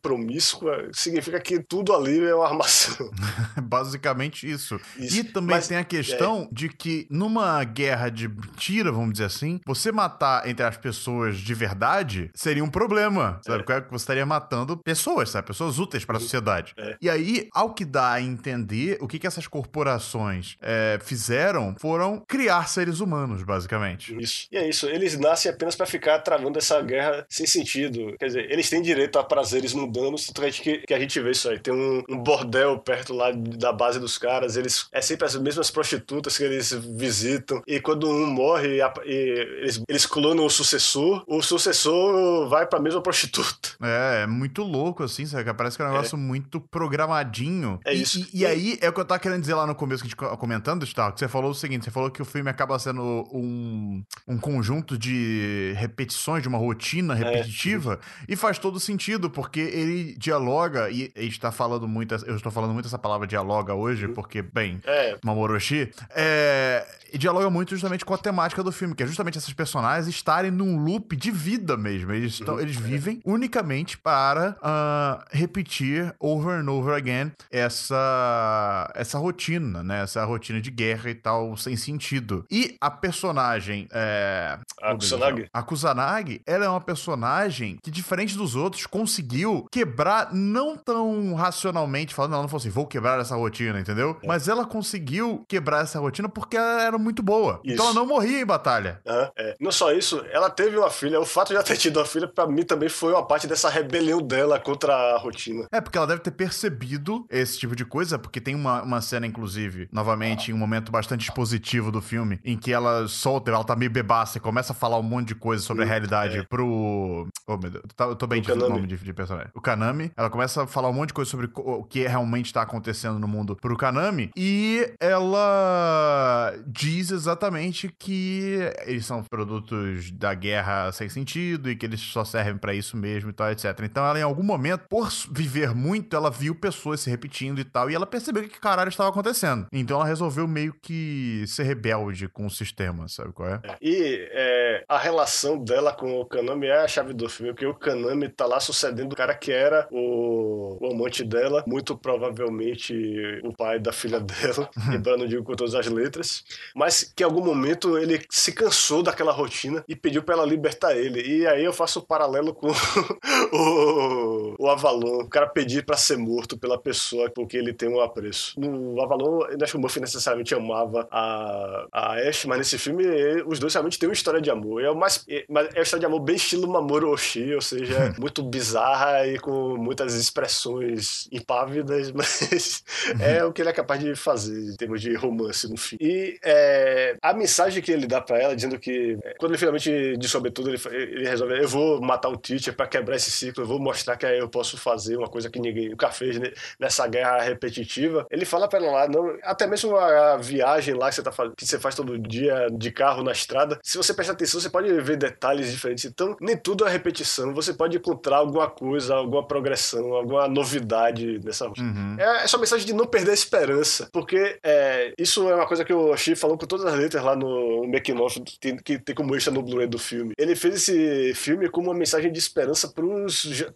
promíscua, significa que tudo ali é uma armação. Basicamente isso. Isso. E também Mas- tem a questão de que numa guerra de mentira, vamos dizer assim, você matar entre as pessoas de verdade seria um problema, sabe? Porque Você estaria matando pessoas, sabe? Pessoas úteis para a sociedade. É. E aí, ao que dá a entender, o que, que essas corporações é, fizeram foram criar seres humanos, basicamente. Isso. E é isso, eles nascem apenas pra ficar travando essa guerra sem sentido. Quer dizer, eles têm direito a prazeres mundanos, que a gente, que, a gente vê isso aí. Tem um, um bordel perto lá da base dos caras, eles é sempre as mesmas prostitutas que eles visitam. E quando um morre, a- e eles, eles clonam o sucessor, o sucessor vai pra mesma prostituta. É, é muito louco, assim, sabe? Parece que é um negócio muito programadinho. É E- isso. E, e aí, é o que eu tava querendo dizer lá no começo, que a gente co- comentando, Stark, que você falou o seguinte, você falou que o filme acaba sendo um, um conjunto de repetições, de uma rotina repetitiva, e faz todo sentido, porque ele dialoga, e a gente tá falando muito, eu estou falando muito essa palavra dialoga hoje, porque, bem, É, Mamoroshi, é, e dialoga muito justamente com a temática do filme, que é justamente essas personagens estarem num loop de vida mesmo. Eles, estão, eles vivem unicamente para ah, repetir over and over again essa, essa rotina, né? Essa rotina de guerra e tal, sem sentido. E a personagem. É... A oh, Deus, Kusanagi? não. A Kusanagi, ela é uma personagem que, diferente dos outros, conseguiu quebrar não tão racionalmente, falando, ela não falou assim, vou quebrar essa rotina, entendeu? É. Mas ela conseguiu quebrar essa rotina porque ela era muito boa. Isso. Então ela não morria em batalha. Aham, é. Não só isso, ela teve uma filha. O fato de ela ter tido uma filha, pra mim, também foi uma parte dessa rebelião dela contra a rotina. É, porque ela deve ter percebido esse tipo de coisa, porque tem uma, uma cena, inclusive, novamente, em um momento bastante expositivo do filme, em que ela solta, ela tá meio bebaça e começa a falar um monte de coisa sobre a realidade pro. Oh, meu Deus, eu tô bem O difícil o nome de, de personagem. O Kanami. Ela começa a falar um monte de coisa sobre o que realmente tá acontecendo no mundo pro Kanami. E ela diz exatamente que eles são produtos da guerra sem sentido e que eles só servem pra isso mesmo e tal, etc. Então ela, em algum momento, por viver muito, ela viu pessoas se repetindo e tal, e ela percebeu que caralho estava acontecendo. Então ela resolveu meio que ser rebelde com o sistema, sabe qual é? E é, a relação dela com o Kanami é a chave do filme, porque o Kanami tá lá sucedendo o cara que era o, o amante dela, muito provavelmente o pai da filha dela, embora não digo com todas as letras, mas que em algum momento ele se cansou daquela rotina e pediu pra ela libertar ele. E aí eu faço o paralelo com o, o Avalon, o cara pedir pra ser morto pela pessoa porque ele tem um apreço. No Avalon, eu acho que o Murphy necessariamente amava a, a Ash, mas nesse filme eh, os dois realmente têm uma história de amor. É, o mais, é, é uma história de amor bem estilo Mamoru Oshii, ou seja, muito bizarra e com muitas expressões impávidas, mas é o que ele é capaz de fazer em termos de romance no fim. E é, a mensagem que ele dá pra ela, dizendo que é, quando ele finalmente dissolve tudo, ele, ele resolve: eu vou matar o teacher pra quebrar esse ciclo, eu vou mostrar que eu posso fazer uma coisa que ninguém nunca fez nessa guerra repetitiva. Ele fala pra ela lá, não, até mesmo a, viagem lá que você, tá, faz- que você faz todo dia de carro na estrada, se você prestar atenção, você pode ver detalhes diferentes. Então, nem tudo é repetição, você pode encontrar alguma coisa, alguma progressão, alguma novidade nessa Uhum. é, é só mensagem de não perder a esperança, porque é, isso é uma coisa que o Oshii falou com todas as letras lá no making of que, tem como extra no Blu-ray do filme. Ele fez esse filme como uma mensagem de esperança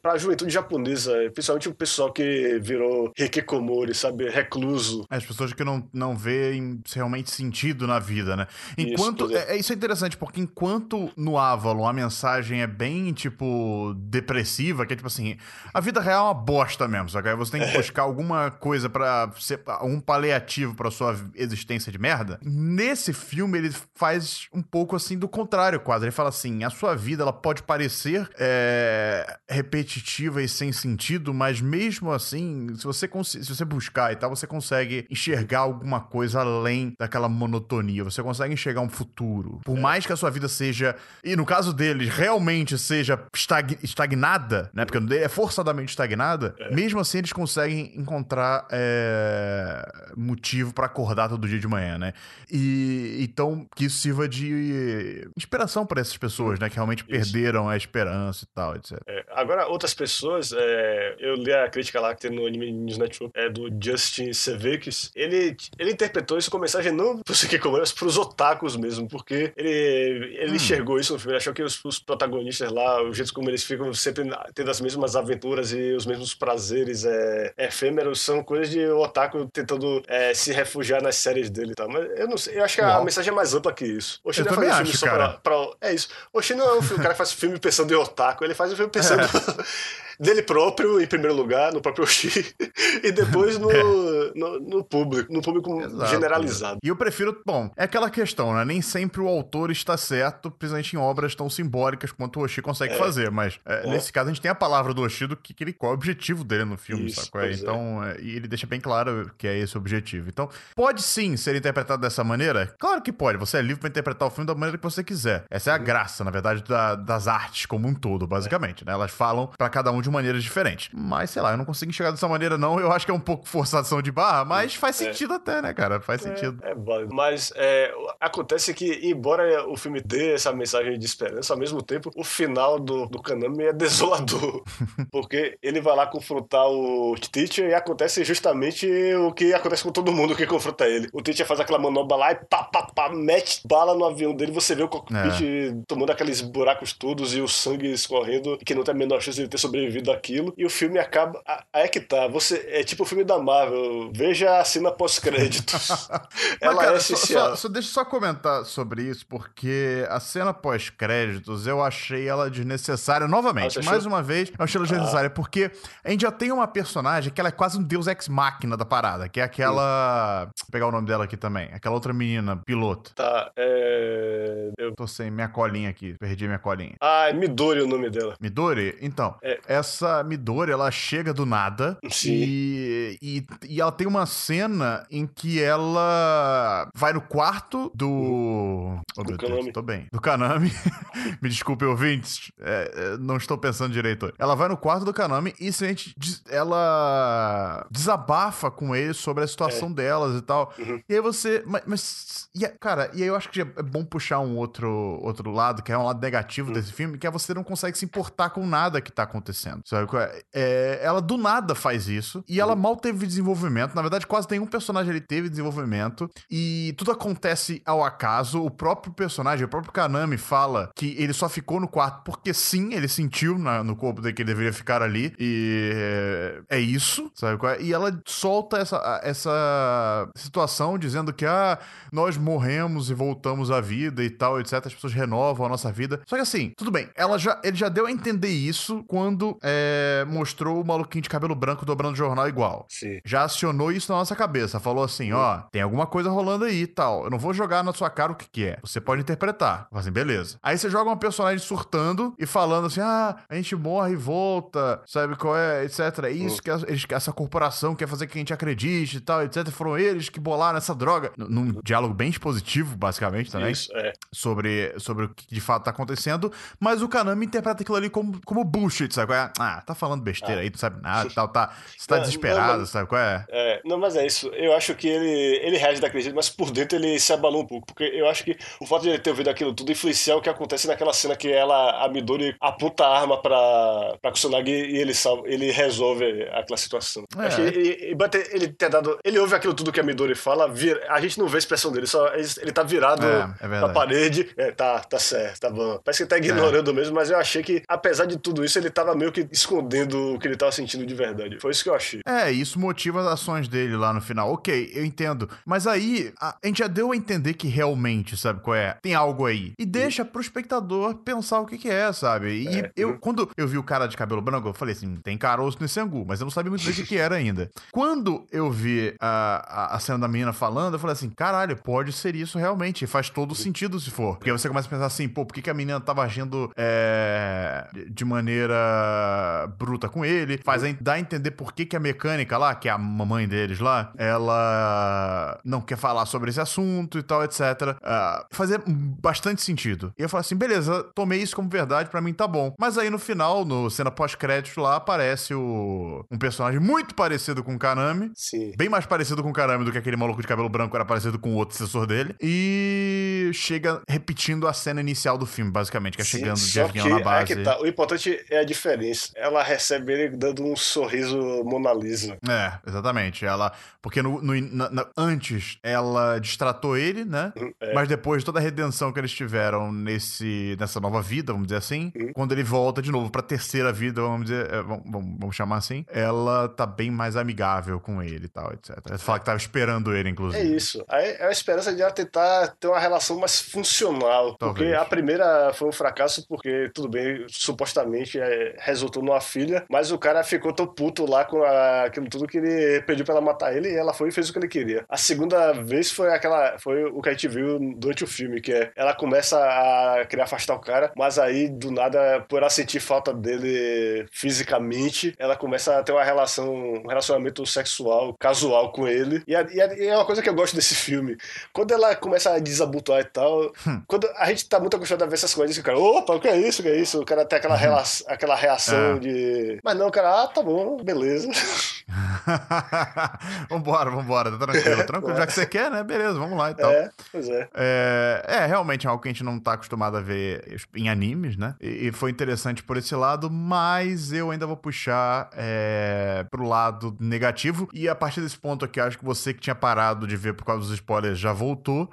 para a juventude japonesa, principalmente o pessoal que virou hikikomori, sabe, recluso. As pessoas que não, não veem realmente sentido na vida, né? Isso, Enquanto. é. é, é- isso é interessante, porque enquanto no Avalon a mensagem é bem, tipo, depressiva, que é tipo assim, a vida real é uma bosta mesmo, sabe? Aí você tem que buscar alguma coisa pra ser um paliativo pra sua existência de merda. Nesse filme, ele faz um pouco assim do contrário, quase. Ele fala assim: a sua vida ela pode parecer é, repetitiva e sem sentido, mas mesmo assim, se você, se você buscar e tal, você consegue enxergar alguma coisa além daquela monotonia. Você consegue enxergar um futuro. Por mais que a sua vida seja, e no caso deles, realmente seja estag- estagnada, né? Porque é forçadamente estagnada, mesmo assim eles conseguem encontrar é, motivo pra acordar todo dia de manhã, né? E então que isso sirva de inspiração pra essas pessoas, né? Que realmente perderam a esperança e tal, etc. É, agora, outras pessoas, é, eu li a crítica lá que tem no Anime News Network, é do Justin Sevekis. Ele, ele interpretou isso como mensagem não pros Hikikomori, mas pros otakus mesmo, porque ele, ele enxergou isso no filme. Ele achou que os, os protagonistas lá, o jeito como eles ficam sempre tendo as mesmas aventuras e os mesmos prazeres é, efêmeros são coisas de otaku tentando é, se refugiar nas séries dele e tal. Mas eu não sei, eu acho que a Uau. mensagem é mais ampla que isso. O Eu também faz um filme acho, só cara. pra, pra- É isso. O Shin não é um filme, o cara que faz filme pensando em otaku, ele faz um filme pensando dele próprio, em primeiro lugar, no próprio Oshi, e depois no, no, no público, no público Exato. generalizado. E eu prefiro, bom, é aquela questão, né? Nem sempre o autor está certo, principalmente em obras tão simbólicas quanto o Oshi consegue fazer, mas é, nesse caso a gente tem a palavra do Oshi do que, que ele, qual é o objetivo dele no filme, Isso, sacou? pois é. Então, é, e ele deixa bem claro que é esse o objetivo. Então, pode sim ser interpretado dessa maneira? Claro que pode, você é livre pra interpretar o filme da maneira que você quiser. Essa é Uhum. a graça, na verdade, da- das artes como um todo, basicamente, né? Elas falam pra cada um de maneiras diferentes. Mas, sei lá, eu não consigo enxergar dessa maneira, não. Eu acho que é um pouco forçação de barra, mas faz sentido até, né, cara? Faz sentido. É válido. Mas é, acontece que, embora o filme dê essa mensagem de esperança, ao mesmo tempo, o final do, do Kanami é desolador. porque ele vai lá confrontar o Teacher e acontece justamente o que acontece com todo mundo que confronta ele. O Teacher faz aquela manobra lá e pá, pá, pá, mete bala no avião dele. Você vê o cockpit tomando aqueles buracos todos e o sangue escorrendo, que não tem a menor chance de ele ter sobrevivido àquilo. E o filme acaba. Aí é que tá. Você, é tipo o filme da Marvel. Veja a cena pós-créditos. Ela cara, é só, essencial. só- só- deixa eu só comentar sobre isso, porque a cena pós-créditos eu achei ela desnecessária. Ah, Novamente, mais uma vez, eu achei ela desnecessária, porque a gente já tem uma personagem que ela é quase um deus ex-máquina da parada, que é aquela. Vou pegar o nome dela aqui também. Aquela outra menina, piloto. Tá, é. Eu... Tô sem minha colinha aqui, perdi minha colinha. Ah, é Midori o nome dela. Midori? Então, É. essa Midori, ela chega do nada Sim. e, e, e ela tem uma cena em que ela vai no quarto do... Oh, meu Deus, Kanami. tô bem. Do Kanami. Me desculpe, ouvintes. É, é, não estou pensando direito. Ela vai no quarto do Kanami e simplesmente ela desabafa com ele sobre a situação delas e tal. Uhum. E aí você. Mas. mas- é- cara, e aí eu acho que é bom puxar um outro, outro lado, que é um lado negativo desse filme, que é você não consegue se importar com nada que tá acontecendo. Sabe? é? É, ela do nada faz isso e ela mal teve desenvolvimento. Na verdade, quase nenhum personagem ele teve desenvolvimento. E tudo acontece ao acaso. O próprio personagem, o próprio Kanami, fala que ele só ficou no quarto porque sim, ele sentiu na- no corpo dele que ele deveria ficar ali. E é, é isso, sabe? qual é? E ela solta essa, essa situação dizendo que ah, nós morremos e voltamos à vida e tal, etc. As pessoas renovam a nossa vida. Só que assim, tudo bem, ela já, ele já deu a entender isso quando é, mostrou o maluquinho de cabelo branco dobrando o jornal igual. Sim. Já acionou isso na nossa cabeça. Falou assim: ó, tem alguma coisa rolando aí e tal. Eu não vou jogar na sua cara o que, que é. Você pode interpretar. Fala assim, beleza. Aí você joga uma personagem surtando e falando assim: ah, a gente morre e volta, sabe qual é, etc. É isso que a- eles- essa corporação quer fazer que a gente acredite e tal, etc. Foram eles que bolaram essa droga. Num diálogo bem expositivo, basicamente, também Isso, é. sobre, sobre o que de fato tá acontecendo, mas o Kanami interpreta aquilo ali como, como bullshit, sabe qual é? Ah, tá falando besteira aí, tu sabe nada tal, tá, você tá Não, desesperado, não, mas- sabe qual é? É, não, mas é isso. Eu acho que ele, ele reage daquele jeito, mas por dentro ele se abalou um pouco. Porque eu acho que o fato de ele ter ouvido aquilo tudo influencia o que acontece naquela cena que ela, a Midori, aponta a arma pra, pra Kusanagi e ele, salva, ele resolve aquela situação. É. Acho que ele, ele, ter dado. Ele ouve aquilo tudo que a Midori fala, vira, a gente não vê a expressão dele, só ele, tá virado É, é verdade. parede. É, tá, tá certo, tá bom. Parece que ele tá ignorando mesmo, mas eu achei que, apesar de tudo isso, ele tava meio que escondendo o que ele tava sentindo de verdade. Foi isso que eu achei. É, isso motiva as ações dele lá no final. Ok, eu entendo. Mas aí, a, a gente já deu a entender que realmente, sabe qual é? Tem algo aí. E deixa pro espectador pensar o que que é, sabe? E É, eu, uhum. quando eu vi o cara de cabelo branco, falei assim, tem caroço nesse angu, mas eu não sabia muito bem o que que era ainda. Quando eu vi a, a, a cena da menina falando, eu falei assim, caralho, pode ser isso realmente. Faz todo sentido se for. Porque aí você começa a pensar assim, pô, por que, que a menina tava agindo é, de maneira bruta com ele? Faz a, dá a entender por que, que a mecânica lá, que é a mamãe deles lá, ela não quer falar sobre esse assunto e tal, etc. Ah, fazia bastante sentido. E eu falei assim, beleza, tomei isso como verdade, pra mim tá bom. Mas aí no final, no cena pós-crédito lá, aparece o, um personagem muito parecido com o Kanami. Sim. Bem mais parecido com o Karami do que aquele maluco de cabelo branco era parecido com o outro assessor dele. E chega repetindo a cena inicial do filme, basicamente, que é Sim, chegando de avião na aí base. que tá. O importante é a diferença. Ela recebe ele dando um sorriso Mona Lisa. É, exatamente. Ela. Porque no, no- na- na- antes ela distratou ele, né? É. Mas depois de toda a redenção que eles tiveram nesse, nessa nova vida, vamos dizer assim, Uhum. quando ele volta de novo pra terceira vida, vamos dizer, é, vamos, vamos- chamar assim, ela tá bem mais amigável com ele e tal, etc. Ela fala que tava esperando ele, É inclusive. isso. Aí é a esperança de ela tentar ter uma relação mais funcional. Talvez. Porque a primeira foi um fracasso, porque, tudo bem, supostamente é, resultou numa filha, mas o cara ficou tão puto lá com a- aquilo tudo que ele pediu pra ela matar ele e ela foi e fez o que ele queria. A segunda vez foi aquela. Foi o que a gente viu durante o filme, que é ela começa a querer afastar o cara, mas aí, do nada, por ela sentir falta dele fisicamente, ela começa a ter uma relação, um relacionamento sexual, casual com ele. E, e e é uma coisa que eu gosto desse filme. Quando ela começa a desabotoar e tal, quando a gente tá muito acostumado a ver essas coisas, que o cara, opa, o que é isso, o que é isso? O cara tem aquela, rela aquela reação É. de. Mas não, o cara, ah, tá bom, beleza. vambora, vambora, tá tranquilo, tranquilo. Já que você quer, né? Beleza, vamos lá e tal. É, pois é. É, é, realmente é algo que a gente não tá acostumado a ver em animes, né? E, e foi interessante por esse lado, mas eu ainda vou puxar é, pro lado negativo. E a partir desse ponto aqui, acho que você que tinha parado de ver por causa dos spoilers já voltou.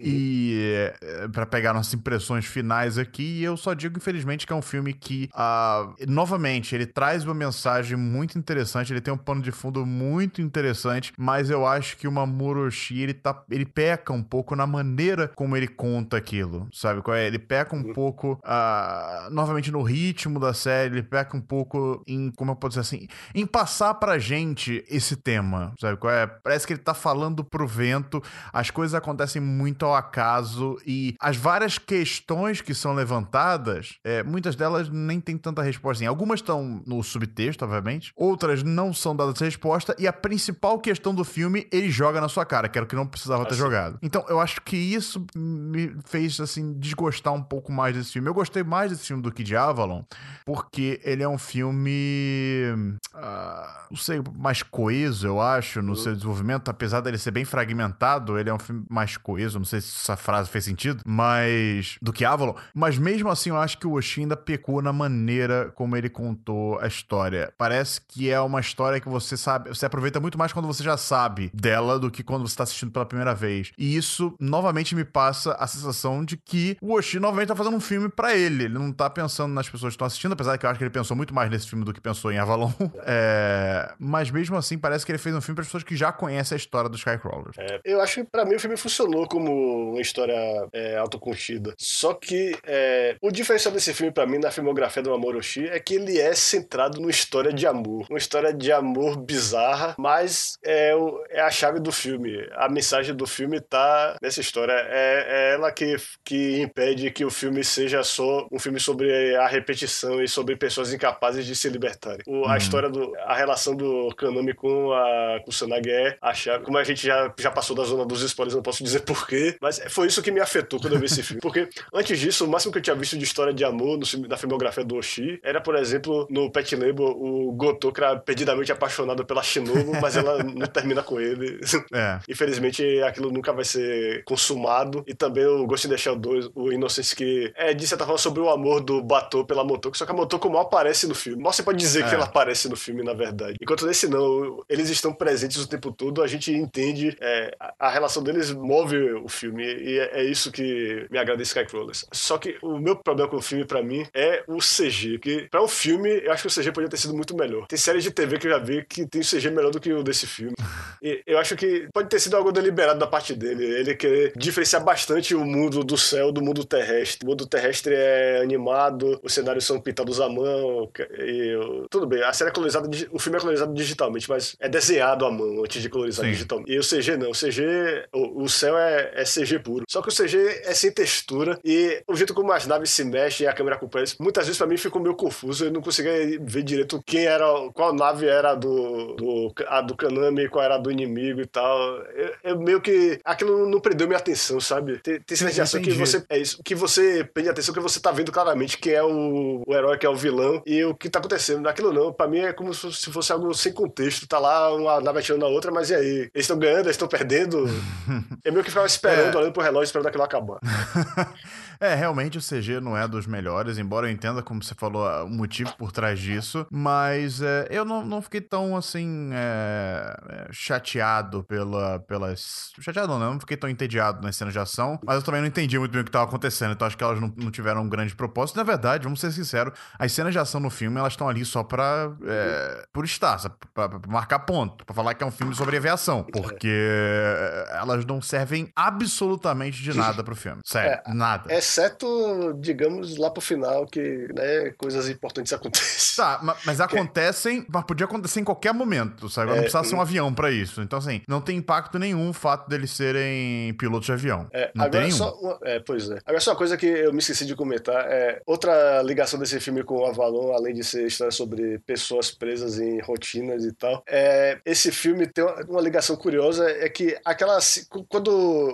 E é, para pegar nossas impressões finais aqui, eu só digo, infelizmente, que é um filme que, ah, novamente, ele traz uma mensagem muito interessante, ele tem um pano de fundo muito interessante, mas eu acho que o Mamoru Oshii, ele, tá, ele peca um pouco na maneira como ele conta aquilo, sabe qual é? Ele peca um pouco, ah, novamente, no ritmo da série, ele peca um pouco em, como eu posso dizer assim, em passar pra gente esse tema, sabe qual é? Parece que ele tá falando pro vento, as coisas acontecem muito ao acaso e as várias questões que são levantadas, é, muitas delas nem tem tanta resposta. Assim. Algumas estão no subtexto, obviamente, outras não são dadas resposta e a principal questão do filme ele joga na sua cara, que era o que não precisava ter Assim. jogado. Então eu acho que isso me fez assim desgostar um pouco mais desse filme. Eu gostei mais desse filme do que de Avalon, porque ele é um filme, ah, não sei, mais coeso, eu acho, no seu desenvolvimento, apesar dele ser bem fragmentado, ele é um filme mais coeso, não sei se essa frase fez sentido, mas do que Avalon, mas mesmo assim eu acho que o Oshii ainda pecou na maneira como ele contou a história. Parece que é uma história que você sabe, você aproveita muito mais quando você já sabe dela do que quando você está assistindo pela primeira vez. E isso novamente me passa a sensação de que o Oshii novamente tá fazendo um filme pra ele. Ele não tá pensando nas pessoas que estão assistindo, apesar que eu acho que ele pensou muito mais nesse filme do que pensou em Avalon. É, mas mesmo assim, parece que ele fez um filme para pessoas que já conhecem a história dos Skycrawlers. É, eu acho que pra mim o filme funcionou como uma história é, autocontida. Só que é, o diferencial desse filme pra mim na filmografia do Mamoru Oshii é que ele é centrado numa história de amor. Uma história de amor bizarra, mas é, o- é a chave do filme. A mensagem do filme tá nessa história. É, é ela que, que impede que o filme seja só um filme sobre a repetição e sobre pessoas incapazes de se libertarem. O- A história do. A relação do Kanami com, a, com o Sanagi é a chave. Como a gente já, já passou da zona dos spoilers, não posso dizer porquê, mas foi isso que me afetou quando eu vi esse filme. Porque antes disso, o máximo que eu tinha visto de história de amor no, na filmografia do Oshi era, por exemplo, no Pet Label, o Goto, que era perdidamente apaixonado pela Shinobu, mas ela não termina com ele. É. Infelizmente, aquilo nunca vai ser consumado. E também o Ghost in the Shell 2, o Innocence, que é, de certa forma, sobre o amor do Batou pela Motoko. Só que a Motoko mal aparece no filme. Mal você pode dizer É. que ela aparece no filme, na verdade. Enquanto nesse não, eles estão presentes o tempo todo, a gente entende, é, a, a relação deles move o filme. E é, é isso que me agrada em Skycrawlers. Só que o meu problema com o filme, pra mim, é o CG. Que pra um filme, eu acho que o CG podia ter sido muito melhor. Tem séries de TV que eu já vi que tem CG melhor do que o desse filme. E eu acho que pode ter sido algo deliberado da parte dele. Ele querer diferenciar bastante o mundo do céu do mundo terrestre. O mundo terrestre é animado, os cenários são pintados à mão. E, tudo bem, a série é colorizada, o filme é colorizado digitalmente, mas é desenhado à mão antes de colorizar Sim. digitalmente. E o CG não. O CG, o, o céu é, é CG puro. Só que o CG é sem textura e o jeito como as naves se mexem e a câmera acompanha isso, muitas vezes pra mim ficou meio confuso. Eu não conseguia ver direito quem era, qual nave era do, do, a do Kanami e qual era a do inimigo e tal. Eu, eu meio que. Aquilo não prendeu minha atenção, sabe? Tem, tem cenas de ação que você. É isso, que você prende atenção, que você tá vendo claramente quem é o, o herói, quem é o vilão e o que tá acontecendo. Aquilo não, pra mim é como se fosse algo sem contexto. Tá lá uma nave atirando na outra, mas e aí? Eles estão ganhando, eles estão perdendo. Eu meio que ficava esperando, É. olhando pro relógio, esperando aquilo acabar. É, realmente o CG não é dos melhores, embora eu entenda, como você falou, o motivo por trás disso, mas é, eu não, não fiquei tão, assim, é, é, chateado pela, pelas... Chateado não, né? Não fiquei tão entediado nas cenas de ação, mas eu também não entendi muito bem o que estava acontecendo, então acho que elas não, não tiveram um grande propósito. Na verdade, vamos ser sinceros, as cenas de ação no filme, elas estão ali só pra... É, por estar, só pra, pra marcar ponto, pra falar que é um filme sobre aviação, porque elas não servem absolutamente de nada pro filme. Sério, nada. Exceto, digamos, lá pro final, que né, coisas importantes acontecem. Tá, ma- mas acontecem, mas podia acontecer em qualquer momento, sabe? Não É, precisava ser um avião pra isso. Então, assim, não tem impacto nenhum o fato deles serem pilotos de avião. É, não tem agora nenhum. só uma, é, pois é. Agora só uma coisa que eu me esqueci de comentar é outra ligação desse filme com o Avalon, além de ser história sobre pessoas presas em rotinas e tal. É, esse filme tem uma, uma ligação curiosa é que aquela quando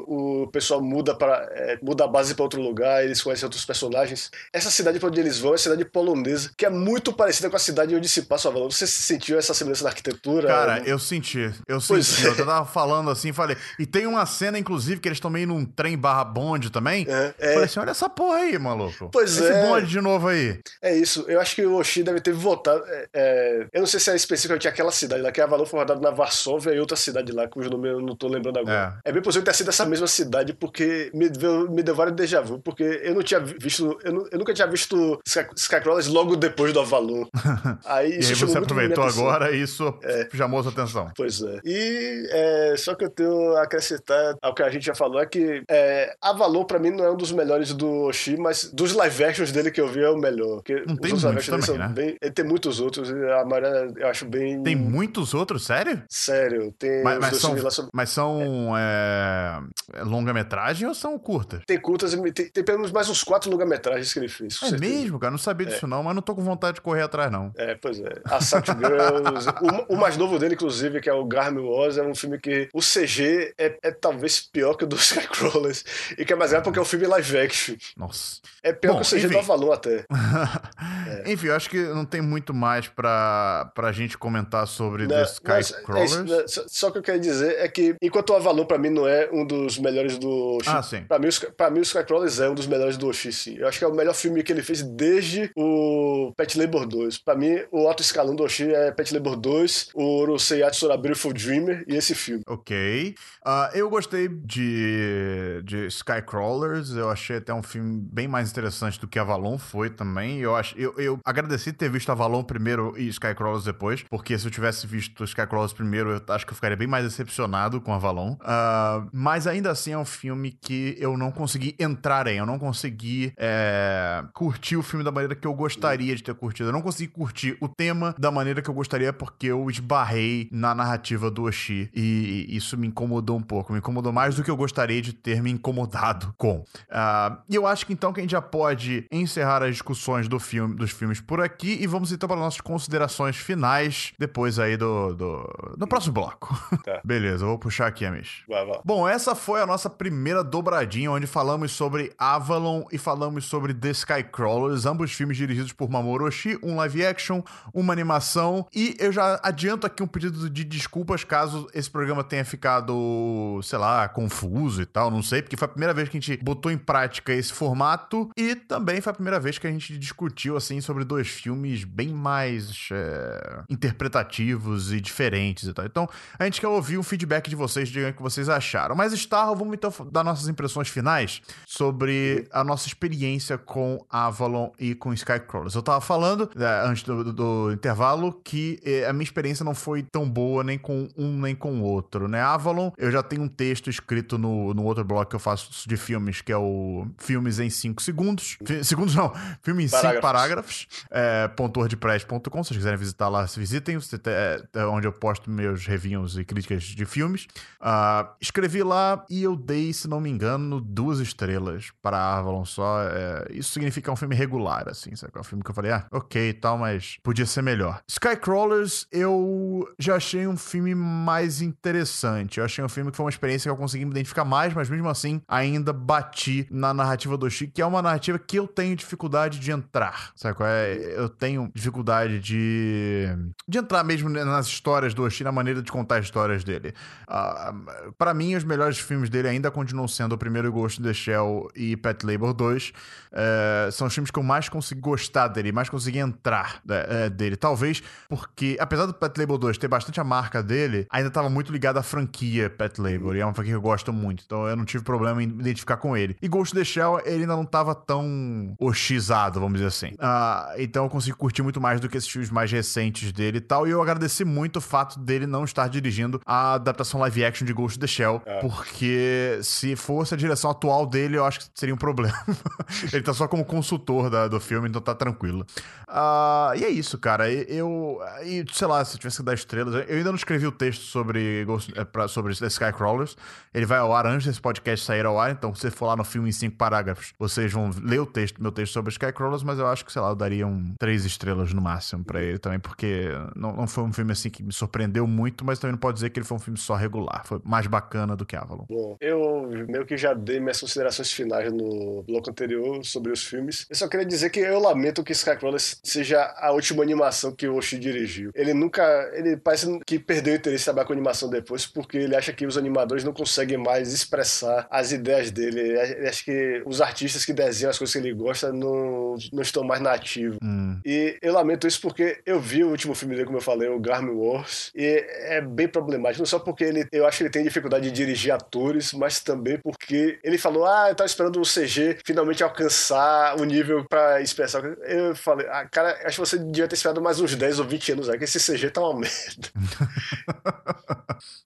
o pessoal muda para muda a base para outro lugar, eles conhecem outros personagens. Essa cidade para onde eles vão é a cidade polonesa, que é muito parecida com a cidade onde se passa o Avalon. Você sentiu essa semelhança na arquitetura? Cara, eu senti. Eu Pois senti. é. Eu tava falando assim, falei. E tem uma cena, inclusive, que eles estão meio num trem barra bonde também. É, é. Falei assim: olha essa porra aí, maluco. Pois Esse é. bonde de novo aí. É isso. Eu acho que o Oshi deve ter voltado. é, é, eu não sei se é específico aquela cidade lá, que a Avalon foi rodada na Varsóvia e outra cidade lá, cujo nome eu não tô lembrando agora. É, bem possível ter sido essa mesma cidade, porque me deu, me deu vários déjà vu, porque eu não tinha visto. Eu, nu- eu nunca tinha visto Sky- Skycrawlers logo depois do Avalon. Aí E aí você aproveitou agora e isso chamou sua atenção. Pois é. E é, só que eu tenho a acrescentar ao que a gente já falou é que é, Avalon pra mim não é um dos melhores do Oshi, mas dos live actions dele que eu vi é o melhor. Porque Não tem outros live muitos actions dele também, são né? bem- Ele tem muitos outros. e A maioria eu acho bem. Tem muitos outros, sério? Sério, tem Mas, mas são, sobre- mas são é, é longa-metragem ou são curtas? Tem curtas, e tem, tem pelo menos mais uns quatro longa-metragens que ele fez. É certeza. mesmo, cara? Não sabia disso não, mas não tô com vontade de correr atrás, não. É, pois é. Assault Girls. o, o mais novo dele, inclusive, que é o Garmin Wars, é um filme que o CG é, é talvez pior que o do Skycrawlers. E que é mais grave porque é um filme live action. Nossa. É pior Bom, que o CG enfim. do Avalon até. Enfim, eu acho que não tem muito mais pra, pra gente comentar sobre Né? The Mas é Skycrawlers. né? Só, só que eu quero dizer é que, enquanto o Avalon pra mim não é um dos melhores do Ah, sim. pra, mim, o Sky- pra mim o Skycrawlers é um dos melhores do Oshi, sim. Eu acho que é o melhor filme que ele fez desde o Pet Labor 2. Pra mim, o alto escalão do Oshi é Pet Labor 2, o Urusei Yatsura Beautiful Dreamer e esse filme. Ok. Ah, eu gostei de, de Skycrawlers. Eu achei até um filme bem mais interessante do que Avalon foi também. Eu, ach, eu, eu agradeci ter visto Avalon primeiro e Skycrawlers depois, porque se eu tivesse visto Skycrawlers primeiro, eu acho que eu ficaria bem mais decepcionado com Avalon. Ah, mas ainda assim é um filme que eu não consegui entrar em. Eu não consegui é, curtir o filme da maneira que eu gostaria de ter curtido. Eu não consegui curtir o tema da maneira que eu gostaria porque eu esbarrei na narrativa do Oshi. E isso me incomodou um pouco. Me incomodou mais do que eu gostaria de ter me incomodado com. Ah, e eu acho que então que a gente já pode encerrar as discussões do filme, dos filmes por aqui e vamos então para nossas considerações finais depois aí do, do, próximo bloco. Tá. Beleza, eu vou puxar aqui, Amish. Vai, vai. Bom, essa foi a nossa primeira dobradinha, onde falamos sobre Avalon e falamos sobre The Skycrawlers, ambos filmes dirigidos por Mamoru Oshii, um live action, uma animação, e eu já adianto aqui um pedido de desculpas caso esse programa tenha ficado, sei lá, confuso e tal, não sei, porque foi a primeira vez que a gente botou em prática esse formato e também foi a primeira vez que a gente discutiu, assim, sobre dois filmes bem mais é, interpretativos e diferentes e tal. Então, a gente quer ouvir um feedback de vocês, digam o que vocês acharam. Mas, Star, vamos então dar nossas impressões finais sobre a nossa experiência com Avalon e com Skycrawlers. Eu tava falando, é, antes do, do- intervalo, que é, a minha experiência não foi tão boa nem com um nem com o outro, né? Avalon, eu já tenho um texto escrito no, no outro blog que eu faço de filmes, que é o Filmes em 5 Segundos. Segundos não, filme em 5 Parágrafos. É, .wordpress.com, se vocês quiserem visitar lá, se visitem. Você te- é, onde eu posto meus reviews e críticas de filmes. Ah, escrevi lá e eu dei, se não me engano, duas estrelas para Avalon só. É, isso significa um filme regular, assim, sabe? É um filme que eu falei, ah, ok e tal, mas podia ser melhor. Skycrawlers, eu já achei um filme mais interessante. Eu achei um filme que foi uma experiência que eu consegui me identificar mais, mas mesmo assim, ainda bati na narrativa do Chico, que é uma narrativa que eu tenho dificuldade de entrar, sabe? é? Eu tenho dificuldade de, de entrar mesmo nas histórias do Oshi, na maneira de contar as histórias dele. Ah, para mim, os melhores filmes dele ainda continuam sendo o primeiro Ghost in the Shell e Pet Labor 2. Eh, são os filmes que eu mais consegui gostar dele, mais consegui entrar eh, dele. Talvez porque, apesar do Pet Labor 2 ter bastante a marca dele, ainda estava muito ligado à franquia Pet Labor. E é uma franquia que eu gosto muito. Então eu não tive problema em me identificar com ele. E Ghost in the Shell, ele ainda não estava tão oshizado, vamos dizer assim. Ah, então eu consegui curtir muito mais do que esses filmes mais recentes dele e tal. E eu agradeci muito o fato dele não estar dirigindo a adaptação live action de Ghost in the Shell. Ah. Porque se fosse a direção atual dele, eu acho que seria um problema. ele tá só como consultor da- do filme, então tá tranquilo. Ah, e é isso, cara. Eu. E, sei lá, se eu tivesse que dar estrelas. Eu ainda não escrevi o texto sobre, eh, sobre Skycrawlers. Ele vai ao ar antes desse podcast sair ao ar. Então, se você for lá no filme em cinco parágrafos, vocês vão ler o texto, meu texto sobre Skycrawlers. Mas eu acho que, sei lá, eu daria um três estrelas no máximo pra ele também. Porque não, não foi um filme assim que me surpreendeu muito, mas também não pode dizer que ele foi um filme só regular. Foi mais bacana do que Avalon. Bom, eu meio que já dei minhas considerações finais no bloco anterior sobre os filmes. Eu só queria dizer que eu lamento que Skycrawlers seja a última animação que o Oshii dirigiu. Ele nunca. Ele parece que perdeu o interesse em trabalhar com animação depois, porque ele acha que os animadores não conseguem mais expressar as ideias dele. Ele acha que os artistas que desenham as coisas que ele gosta não, não estão mais nativos. Hum. E eu lamento isso porque eu vi o último filme dele, como eu falei, o Garmin Wars, e é bem problemático. Não só porque ele, eu acho que ele tem dificuldade de dirigir atores, mas também porque ele falou: Ah, eu tava esperando o CG finalmente alcançar o nível pra expressar. Eu falei: Ah, cara, acho que você devia ter esperado mais uns 10 ou 20 anos aí, que esse CG tá uma merda.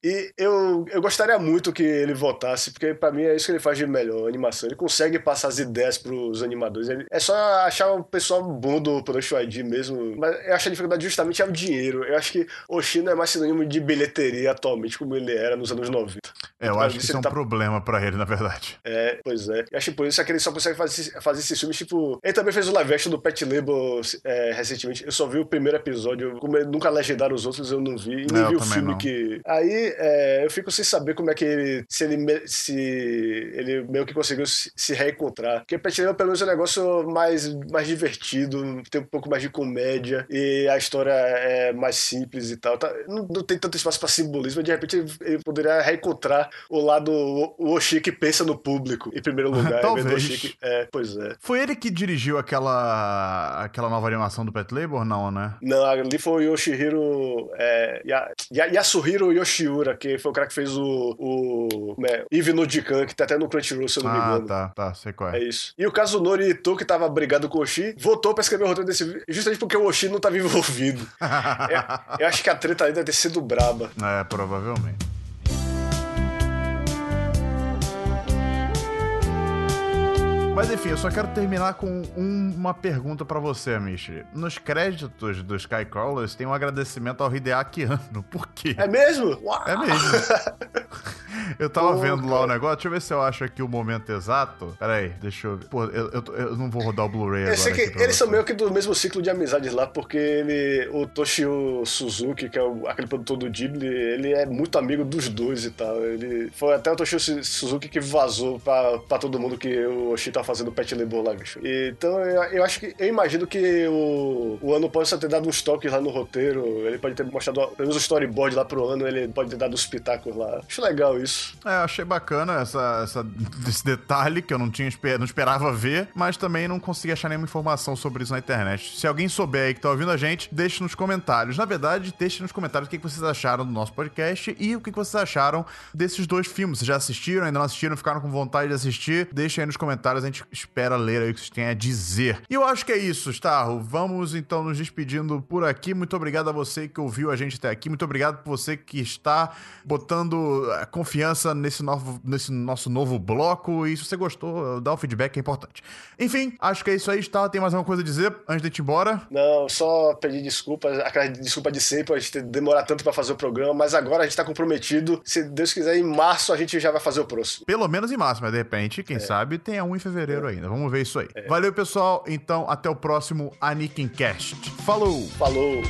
e eu, eu gostaria muito que ele voltasse, porque pra mim é isso que ele faz de melhor, animação. Ele consegue passar as ideias pros animadores. Ele, é só achar o pessoal bom do Production ID mesmo. Mas eu acho a dificuldade justamente é o dinheiro. Eu acho que o China é mais sinônimo de bilheteria atualmente, como ele era nos anos 90. É, eu Então, acho que isso é um ele tá- problema pra ele, na verdade. É, pois é. Eu acho que por isso é que ele só consegue fazer, fazer esses filmes, tipo. Ele também fez o live action do Pet Label é, recentemente. Eu só vi o primeiro episódio. Como ele nunca legendaram os outros, eu não vi. E nem vi o filme não. que. Aí é, eu fico sem saber como é que ele. Se ele, se ele meio que conseguiu se, se reencontrar. Porque Pet Label, pelo menos, é um negócio mais, mais divertido, tem um pouco mais de comédia. E a história é mais simples e tal. Tá- não, não tem tanto espaço pra simbolismo. De repente, ele, ele poderia reencontrar o lado. O, o que pensa no público, em primeiro lugar. Talvez. Oshii que- É, pois é. Foi ele que dirigiu aquela, aquela nova animação do Pet Labor? Não, né? Não, ali foi o Yoshihiro. É, Ya- Ya- Yasuhiro Yoshiura, que foi o cara que fez o. o como é? Eve no Jikan, que tá até no Crunchyroll, se eu não me Ah, engano. tá, tá, sei qual É é. isso. E o Kazunori Ito, que tava brigado com o Oshi, voltou pra escrever o roteiro desse vídeo, justamente porque o Oshi não tava envolvido. Eu, eu acho que a treta aí deve ter sido braba. É, provavelmente. Mas enfim, eu só quero terminar com um- uma pergunta pra você, Michi. Nos créditos do Skycrawlers tem um agradecimento ao Hideaki Anno. Por quê? É mesmo? Uau! É mesmo. eu tava Pô, vendo lá o cara. negócio. Deixa eu ver se eu acho aqui o momento exato. Pera aí, deixa eu ver. Pô, eu, eu, eu não vou rodar o Blu-ray agora. Eu sei que eles são você. meio que do mesmo ciclo de amizades lá, porque ele, o Toshio Suzuki, que é o- aquele produtor do Ghibli, ele é muito amigo dos dois e tal. Ele foi até o Toshio Su- Suzuki que vazou pra, pra todo mundo que o Oshi tá fazendo o Pet Labor lá, bicho. Então eu, eu acho que, eu imagino que o, o ano possa ter dado uns toques lá no roteiro, ele pode ter mostrado pelo menos o storyboard lá pro ano, ele pode ter dado os pitacos lá. Acho legal isso. É, eu achei bacana essa, essa- esse detalhe que eu não tinha não esperava ver, mas também não consegui achar nenhuma informação sobre isso na internet. Se alguém souber aí que tá ouvindo a gente, deixe nos comentários. Na verdade, deixe nos comentários o que vocês acharam do nosso podcast e o que vocês acharam desses dois filmes. Vocês já assistiram, ainda não assistiram, ficaram com vontade de assistir? Deixem aí nos comentários, a gente espera ler aí o que vocês têm a dizer. E eu acho que é isso, Starro. Vamos então nos despedindo por aqui. Muito obrigado a você que ouviu a gente até aqui. Muito obrigado por você que está botando eh, confiança nesse, novo, nesse nosso novo bloco. E se você gostou, dá o feedback, é importante. Enfim, acho que é isso aí, Starro. Tem mais alguma coisa a dizer antes de ir embora? Não, só pedir desculpas, aquela desculpa de sempre, a gente ter demorar tanto pra fazer o programa, mas agora a gente tá comprometido. Se Deus quiser, em março a gente já vai fazer o próximo. Pelo menos em março, mas de repente, quem sabe, tenha um em fevereiro ainda. Vamos ver isso aí. Valeu, pessoal. Então, até o próximo Anikin Cast. Falou! Falou!